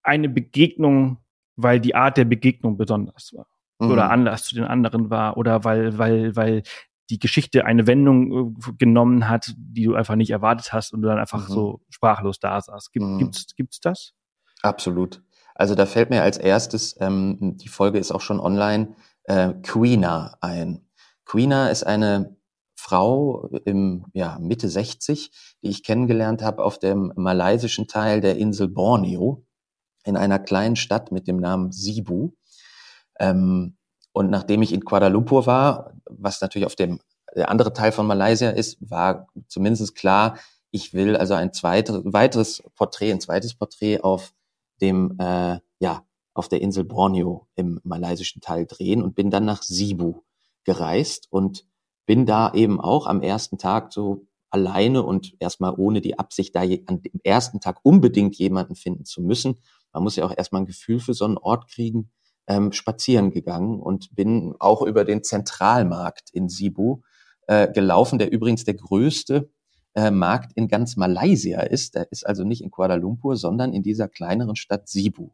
eine Begegnung, weil die Art der Begegnung besonders war oder mhm. Anlass zu den anderen war oder weil, weil, weil die Geschichte eine Wendung äh, genommen hat, die du einfach nicht erwartet hast und du dann einfach mhm. so sprachlos da saßt. Gibt, mhm. gibt's, gibt's das? Absolut. Also da fällt mir als erstes, ähm, die Folge ist auch schon online, äh, Queena ein. Queena ist eine Frau im ja, Mitte 60, die ich kennengelernt habe auf dem malaysischen Teil der Insel Borneo in einer kleinen Stadt mit dem Namen Sibu. Ähm, und nachdem ich in Kuala Lumpur war, was natürlich auf dem der andere Teil von Malaysia ist, war zumindest klar, ich will also ein zweites, weiteres Porträt, ein zweites Porträt auf dem, äh, ja, auf der Insel Borneo im malaysischen Teil drehen und bin dann nach Sibu gereist und bin da eben auch am ersten Tag so alleine und erstmal ohne die Absicht, da an dem ersten Tag unbedingt jemanden finden zu müssen. Man muss ja auch erstmal ein Gefühl für so einen Ort kriegen, ähm, spazieren gegangen und bin auch über den Zentralmarkt in Sibu äh, gelaufen, der übrigens der größte äh, Markt in ganz Malaysia ist. Der ist also nicht in Kuala Lumpur, sondern in dieser kleineren Stadt Sibu.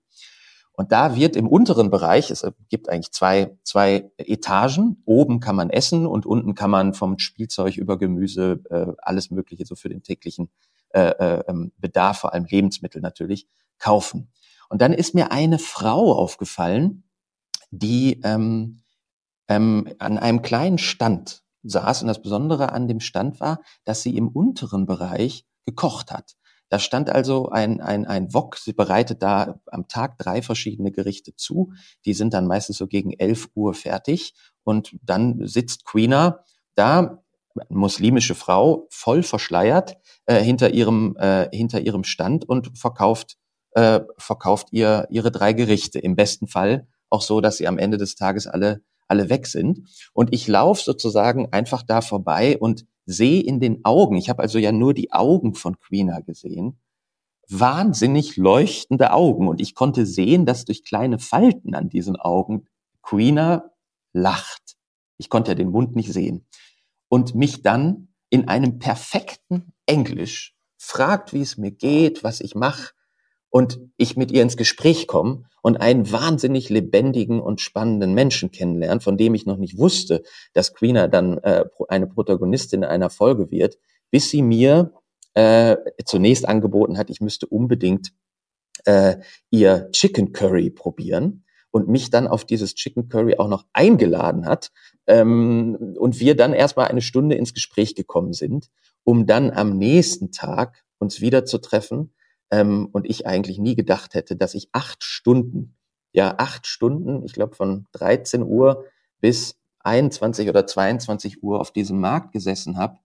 Und da wird im unteren Bereich, es gibt eigentlich zwei, zwei Etagen, oben kann man essen und unten kann man vom Spielzeug über Gemüse, äh, alles Mögliche so für den täglichen äh, äh, ähm, Bedarf, vor allem Lebensmittel natürlich, kaufen. Und dann ist mir eine Frau aufgefallen, die ähm, ähm, an einem kleinen Stand saß. Und das Besondere an dem Stand war, dass sie im unteren Bereich gekocht hat. Da stand also ein, ein, ein Wok, sie bereitet da am Tag drei verschiedene Gerichte zu. Die sind dann meistens so gegen elf Uhr fertig. Und dann sitzt Queena da, muslimische Frau, voll verschleiert, äh, hinter ihrem, äh, hinter ihrem Stand und verkauft, äh, verkauft ihr ihre drei Gerichte. Im besten Fall auch so, dass sie am Ende des Tages alle, alle weg sind. Und ich laufe sozusagen einfach da vorbei und sehe in den Augen, ich habe also ja nur die Augen von Queena gesehen, wahnsinnig leuchtende Augen. Und ich konnte sehen, dass durch kleine Falten an diesen Augen Queena lacht. Ich konnte ja den Mund nicht sehen. Und mich dann in einem perfekten Englisch fragt, wie es mir geht, was ich mache und ich mit ihr ins Gespräch komme und einen wahnsinnig lebendigen und spannenden Menschen kennenlernen, von dem ich noch nicht wusste, dass Queena dann äh, eine Protagonistin einer Folge wird, bis sie mir äh, zunächst angeboten hat, ich müsste unbedingt äh, ihr Chicken Curry probieren und mich dann auf dieses Chicken Curry auch noch eingeladen hat ähm, und wir dann erstmal eine Stunde ins Gespräch gekommen sind, um dann am nächsten Tag uns wieder zu treffen ähm, und ich eigentlich nie gedacht hätte, dass ich acht Stunden, ja acht Stunden, ich glaube von 13 Uhr bis 21 oder 22 Uhr auf diesem Markt gesessen habe,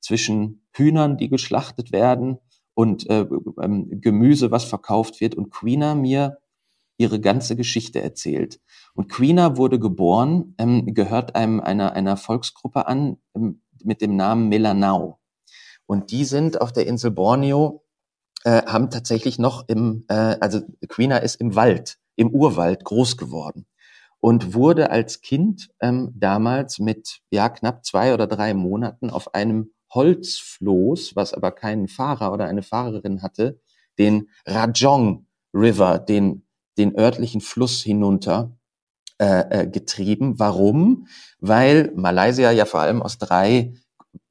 zwischen Hühnern, die geschlachtet werden und äh, ähm, Gemüse, was verkauft wird und Queena mir ihre ganze Geschichte erzählt. Und Queena wurde geboren, ähm, gehört einem einer, einer Volksgruppe an ähm, mit dem Namen Melanau. Und die sind auf der Insel Borneo, äh, haben tatsächlich noch im, äh, also Queena ist im Wald, im Urwald groß geworden und wurde als Kind ähm, damals mit ja knapp zwei oder drei Monaten auf einem Holzfloß, was aber keinen Fahrer oder eine Fahrerin hatte, den Rajong River, den den örtlichen Fluss hinunter äh, äh, getrieben. Warum? Weil Malaysia ja vor allem aus drei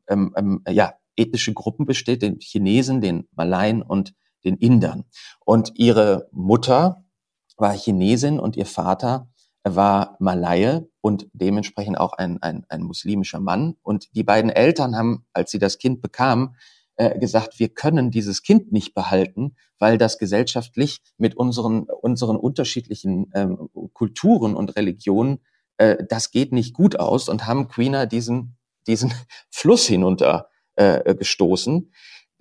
ähm, ähm, ja, ethnische Gruppen besteht, den Chinesen, den Malaien und den Indern. Und ihre Mutter war Chinesin und ihr Vater war Malaie und dementsprechend auch ein, ein, ein muslimischer Mann. Und die beiden Eltern haben, als sie das Kind bekamen, äh, gesagt, wir können dieses Kind nicht behalten, weil das gesellschaftlich mit unseren, unseren unterschiedlichen ähm, Kulturen und Religionen, äh, das geht nicht gut aus und haben Queena diesen, diesen Fluss hinunter äh, gestoßen.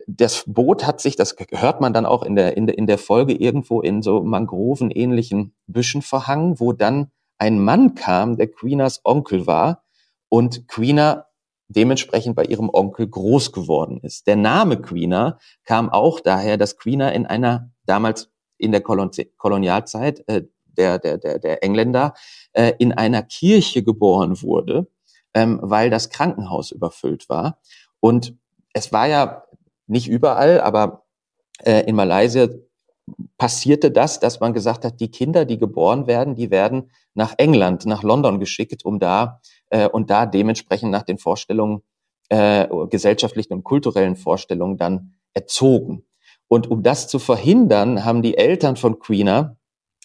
Das Boot hat sich, das hört man dann auch in der, in der, in der Folge irgendwo in so Mangroven-ähnlichen Büschen verhangen, wo dann ein Mann kam, der Queenas Onkel war und Queena dementsprechend bei ihrem Onkel groß geworden ist. Der Name Queena kam auch daher, dass Queena in einer damals in der Kolon Kolonialzeit äh, der, der, der, der Engländer äh, in einer Kirche geboren wurde, ähm, weil das Krankenhaus überfüllt war. Und es war ja nicht überall, aber äh, in Malaysia passierte das, dass man gesagt hat, die Kinder, die geboren werden, die werden nach England, nach London geschickt, um da äh, und da dementsprechend nach den Vorstellungen, äh, gesellschaftlichen und kulturellen Vorstellungen dann erzogen. Und um das zu verhindern, haben die Eltern von Queena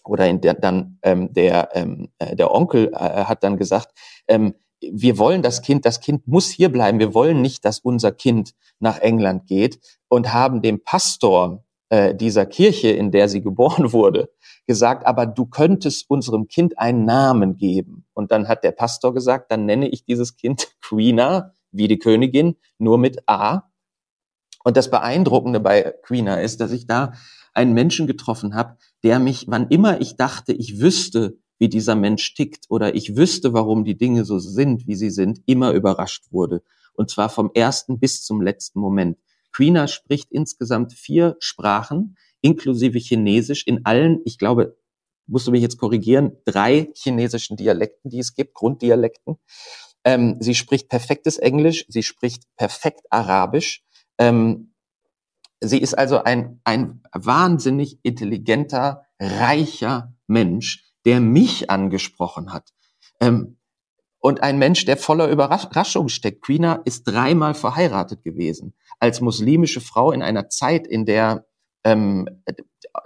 oder in der, dann ähm, der ähm, äh, der Onkel äh, hat dann gesagt, ähm, wir wollen das Kind, das Kind muss hier bleiben. Wir wollen nicht, dass unser Kind nach England geht und haben dem Pastor äh, dieser Kirche, in der sie geboren wurde, gesagt, aber du könntest unserem Kind einen Namen geben. Und dann hat der Pastor gesagt, dann nenne ich dieses Kind Queena, wie die Königin, nur mit A. Und das Beeindruckende bei Queena ist, dass ich da einen Menschen getroffen habe, der mich, wann immer ich dachte, ich wüsste, wie dieser Mensch tickt oder ich wüsste, warum die Dinge so sind, wie sie sind, immer überrascht wurde. Und zwar vom ersten bis zum letzten Moment. Quina spricht insgesamt vier Sprachen, inklusive Chinesisch, in allen, ich glaube, musst du mich jetzt korrigieren, drei chinesischen Dialekten, die es gibt, Grunddialekten. Ähm, sie spricht perfektes Englisch, sie spricht perfekt Arabisch. Ähm, sie ist also ein, ein wahnsinnig intelligenter, reicher Mensch, der mich angesprochen hat. Ähm, und ein Mensch, der voller Überraschung steckt. Quina ist dreimal verheiratet gewesen als muslimische Frau in einer Zeit, in der ähm,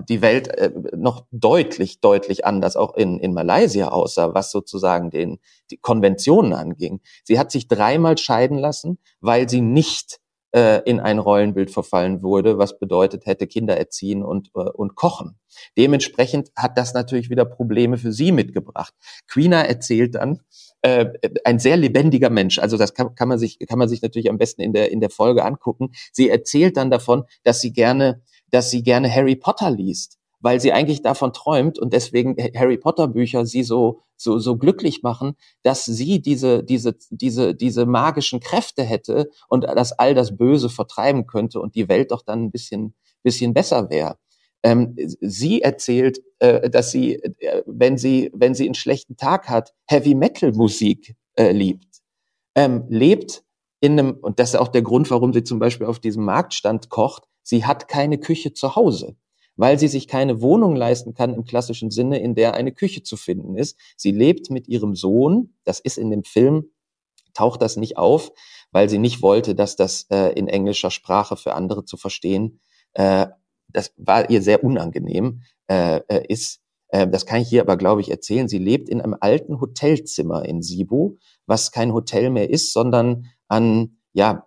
die Welt äh, noch deutlich, deutlich anders auch in, in Malaysia aussah, was sozusagen den, die Konventionen anging. Sie hat sich dreimal scheiden lassen, weil sie nicht äh, in ein Rollenbild verfallen wurde, was bedeutet hätte Kinder erziehen und, äh, und kochen. Dementsprechend hat das natürlich wieder Probleme für sie mitgebracht. Queena erzählt dann, äh, ein sehr lebendiger Mensch. Also das kann, kann man sich kann man sich natürlich am besten in der in der Folge angucken. Sie erzählt dann davon, dass sie gerne dass sie gerne Harry Potter liest, weil sie eigentlich davon träumt und deswegen Harry Potter Bücher sie so so so glücklich machen, dass sie diese diese diese diese magischen Kräfte hätte und dass all das Böse vertreiben könnte und die Welt doch dann ein bisschen bisschen besser wäre. Ähm, sie erzählt, äh, dass sie, äh, wenn sie, wenn sie einen schlechten Tag hat, Heavy Metal Musik äh, liebt, ähm, lebt in einem, und das ist auch der Grund, warum sie zum Beispiel auf diesem Marktstand kocht, sie hat keine Küche zu Hause. Weil sie sich keine Wohnung leisten kann im klassischen Sinne, in der eine Küche zu finden ist. Sie lebt mit ihrem Sohn, das ist in dem Film, taucht das nicht auf, weil sie nicht wollte, dass das äh, in englischer Sprache für andere zu verstehen, äh, das war ihr sehr unangenehm, äh, äh ist. Äh, das kann ich hier aber, glaube ich, erzählen. Sie lebt in einem alten Hotelzimmer in Sibu, was kein Hotel mehr ist, sondern an ja,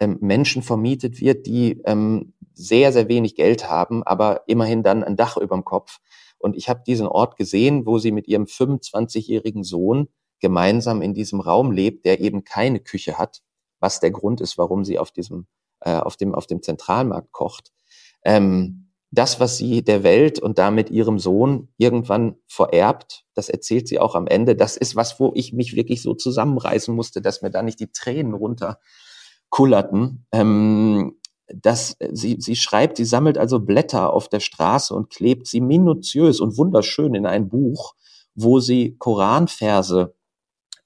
ähm, Menschen vermietet wird, die ähm, sehr, sehr wenig Geld haben, aber immerhin dann ein Dach überm Kopf. Und ich habe diesen Ort gesehen, wo sie mit ihrem 25-jährigen Sohn gemeinsam in diesem Raum lebt, der eben keine Küche hat, was der Grund ist, warum sie auf diesem, äh, auf dem, auf dem Zentralmarkt kocht. Ähm, das, was sie der Welt und damit ihrem Sohn irgendwann vererbt, das erzählt sie auch am Ende, das ist was, wo ich mich wirklich so zusammenreißen musste, dass mir da nicht die Tränen runter kullerten. Ähm, dass sie, sie schreibt, sie sammelt also Blätter auf der Straße und klebt sie minutiös und wunderschön in ein Buch, wo sie Koranverse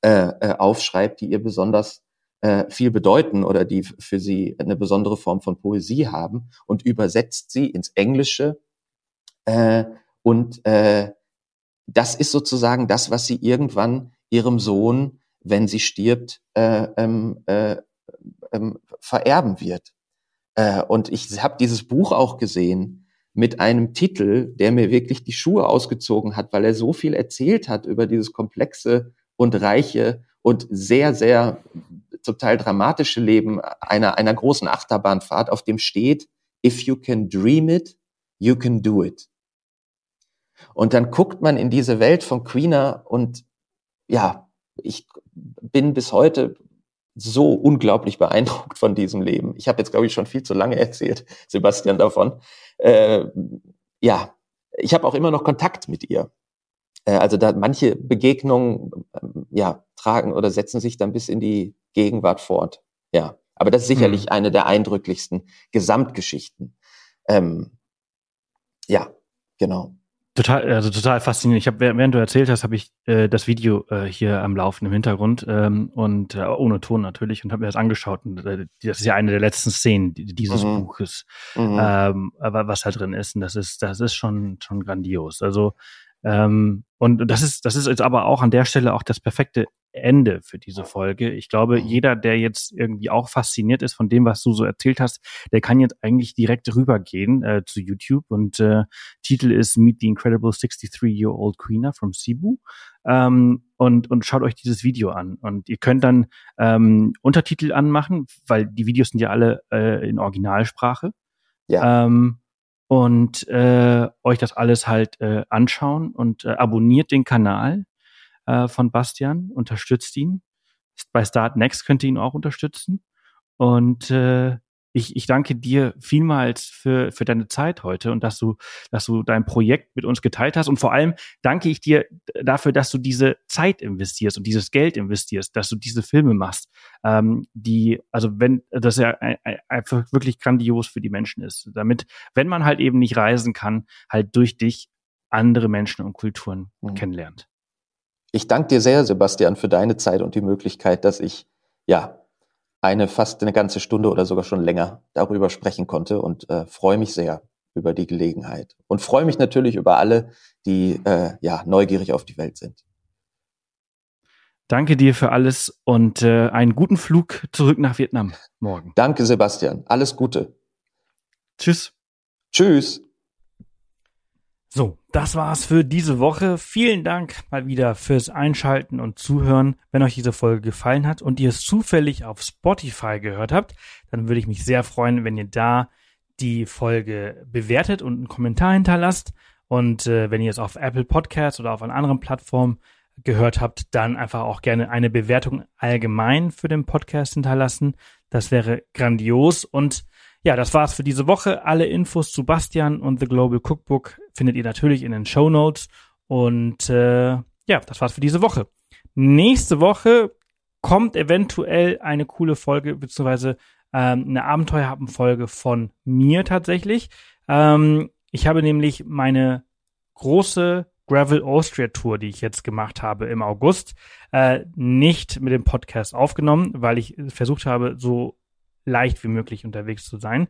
äh, äh, aufschreibt, die ihr besonders äh, viel bedeuten oder die für sie eine besondere Form von Poesie haben und übersetzt sie ins Englische. Äh, und äh, das ist sozusagen das, was sie irgendwann ihrem Sohn, wenn sie stirbt, äh, ähm, äh, ähm, vererben wird. Äh, und ich habe dieses Buch auch gesehen mit einem Titel, der mir wirklich die Schuhe ausgezogen hat, weil er so viel erzählt hat über dieses komplexe und reiche und sehr, sehr zum Teil dramatische Leben einer, einer großen Achterbahnfahrt, auf dem steht, if you can dream it, you can do it. Und dann guckt man in diese Welt von Queener und ja, ich bin bis heute so unglaublich beeindruckt von diesem Leben. Ich habe jetzt, glaube ich, schon viel zu lange erzählt, Sebastian, davon. Äh, ja, ich habe auch immer noch Kontakt mit ihr. Äh, also da manche Begegnungen äh, ja tragen oder setzen sich dann bis in die Gegenwart fort. Ja, aber das ist sicherlich hm. eine der eindrücklichsten Gesamtgeschichten. Ähm, ja, genau. Total, also total faszinierend. Ich habe, während du erzählt hast, habe ich äh, das Video äh, hier am Laufen im Hintergrund ähm, und äh, ohne Ton natürlich und habe mir das angeschaut. Und äh, das ist ja eine der letzten Szenen dieses mhm. Buches, mhm. Ähm, was da drin ist. Und das ist, das ist schon schon grandios. Also ähm, und das ist, das ist jetzt aber auch an der Stelle auch das perfekte Ende für diese Folge. Ich glaube, mhm. jeder, der jetzt irgendwie auch fasziniert ist von dem, was du so erzählt hast, der kann jetzt eigentlich direkt rübergehen äh, zu YouTube und äh, Titel ist Meet the Incredible 63-Year-Old Queener from Cebu ähm, und, und schaut euch dieses Video an. Und ihr könnt dann ähm, Untertitel anmachen, weil die Videos sind ja alle äh, in Originalsprache. Ja. Ähm, und äh, euch das alles halt äh, anschauen und äh, abonniert den Kanal äh, von Bastian, unterstützt ihn. Bei Start Next könnt ihr ihn auch unterstützen. Und äh, ich, ich danke dir vielmals für, für deine Zeit heute und dass du, dass du dein Projekt mit uns geteilt hast. Und vor allem danke ich dir dafür, dass du diese Zeit investierst und dieses Geld investierst, dass du diese Filme machst, ähm, die, also wenn, das ja einfach wirklich grandios für die Menschen ist. Damit, wenn man halt eben nicht reisen kann, halt durch dich andere Menschen und Kulturen mhm. kennenlernt. Ich danke dir sehr, Sebastian, für deine Zeit und die Möglichkeit, dass ich, ja, eine fast eine ganze Stunde oder sogar schon länger darüber sprechen konnte und äh, freue mich sehr über die Gelegenheit und freue mich natürlich über alle, die äh, ja neugierig auf die Welt sind. Danke dir für alles und äh, einen guten Flug zurück nach Vietnam morgen. Danke, Sebastian. Alles Gute. Tschüss. Tschüss. So, das war's für diese Woche. Vielen Dank mal wieder fürs Einschalten und Zuhören. Wenn euch diese Folge gefallen hat und ihr es zufällig auf Spotify gehört habt, dann würde ich mich sehr freuen, wenn ihr da die Folge bewertet und einen Kommentar hinterlasst. Und äh, wenn ihr es auf Apple Podcasts oder auf einer anderen Plattform gehört habt, dann einfach auch gerne eine Bewertung allgemein für den Podcast hinterlassen. Das wäre grandios und ja, das war's für diese Woche. Alle Infos zu Bastian und The Global Cookbook findet ihr natürlich in den Show Notes. Und äh, ja, das war's für diese Woche. Nächste Woche kommt eventuell eine coole Folge, beziehungsweise ähm, eine Abenteuerhappen-Folge von mir tatsächlich. Ähm, ich habe nämlich meine große Gravel Austria Tour, die ich jetzt gemacht habe im August, äh, nicht mit dem Podcast aufgenommen, weil ich versucht habe, so leicht wie möglich unterwegs zu sein.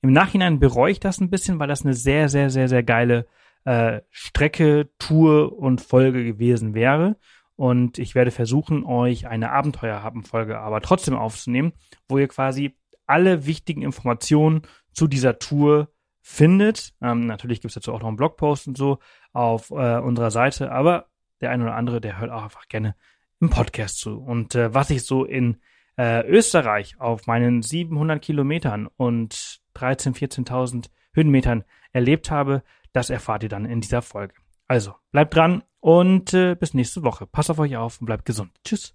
Im Nachhinein bereue ich das ein bisschen, weil das eine sehr, sehr, sehr, sehr geile äh, Strecke, Tour und Folge gewesen wäre. Und ich werde versuchen, euch eine Abenteuerhaben-Folge aber trotzdem aufzunehmen, wo ihr quasi alle wichtigen Informationen zu dieser Tour findet. Ähm, natürlich gibt es dazu auch noch einen Blogpost und so auf äh, unserer Seite, aber der eine oder andere, der hört auch einfach gerne im Podcast zu. Und äh, was ich so in äh, Österreich auf meinen 700 Kilometern und 13.000, 14.000 Höhenmetern erlebt habe, das erfahrt ihr dann in dieser Folge. Also, bleibt dran und äh, bis nächste Woche. Passt auf euch auf und bleibt gesund. Tschüss.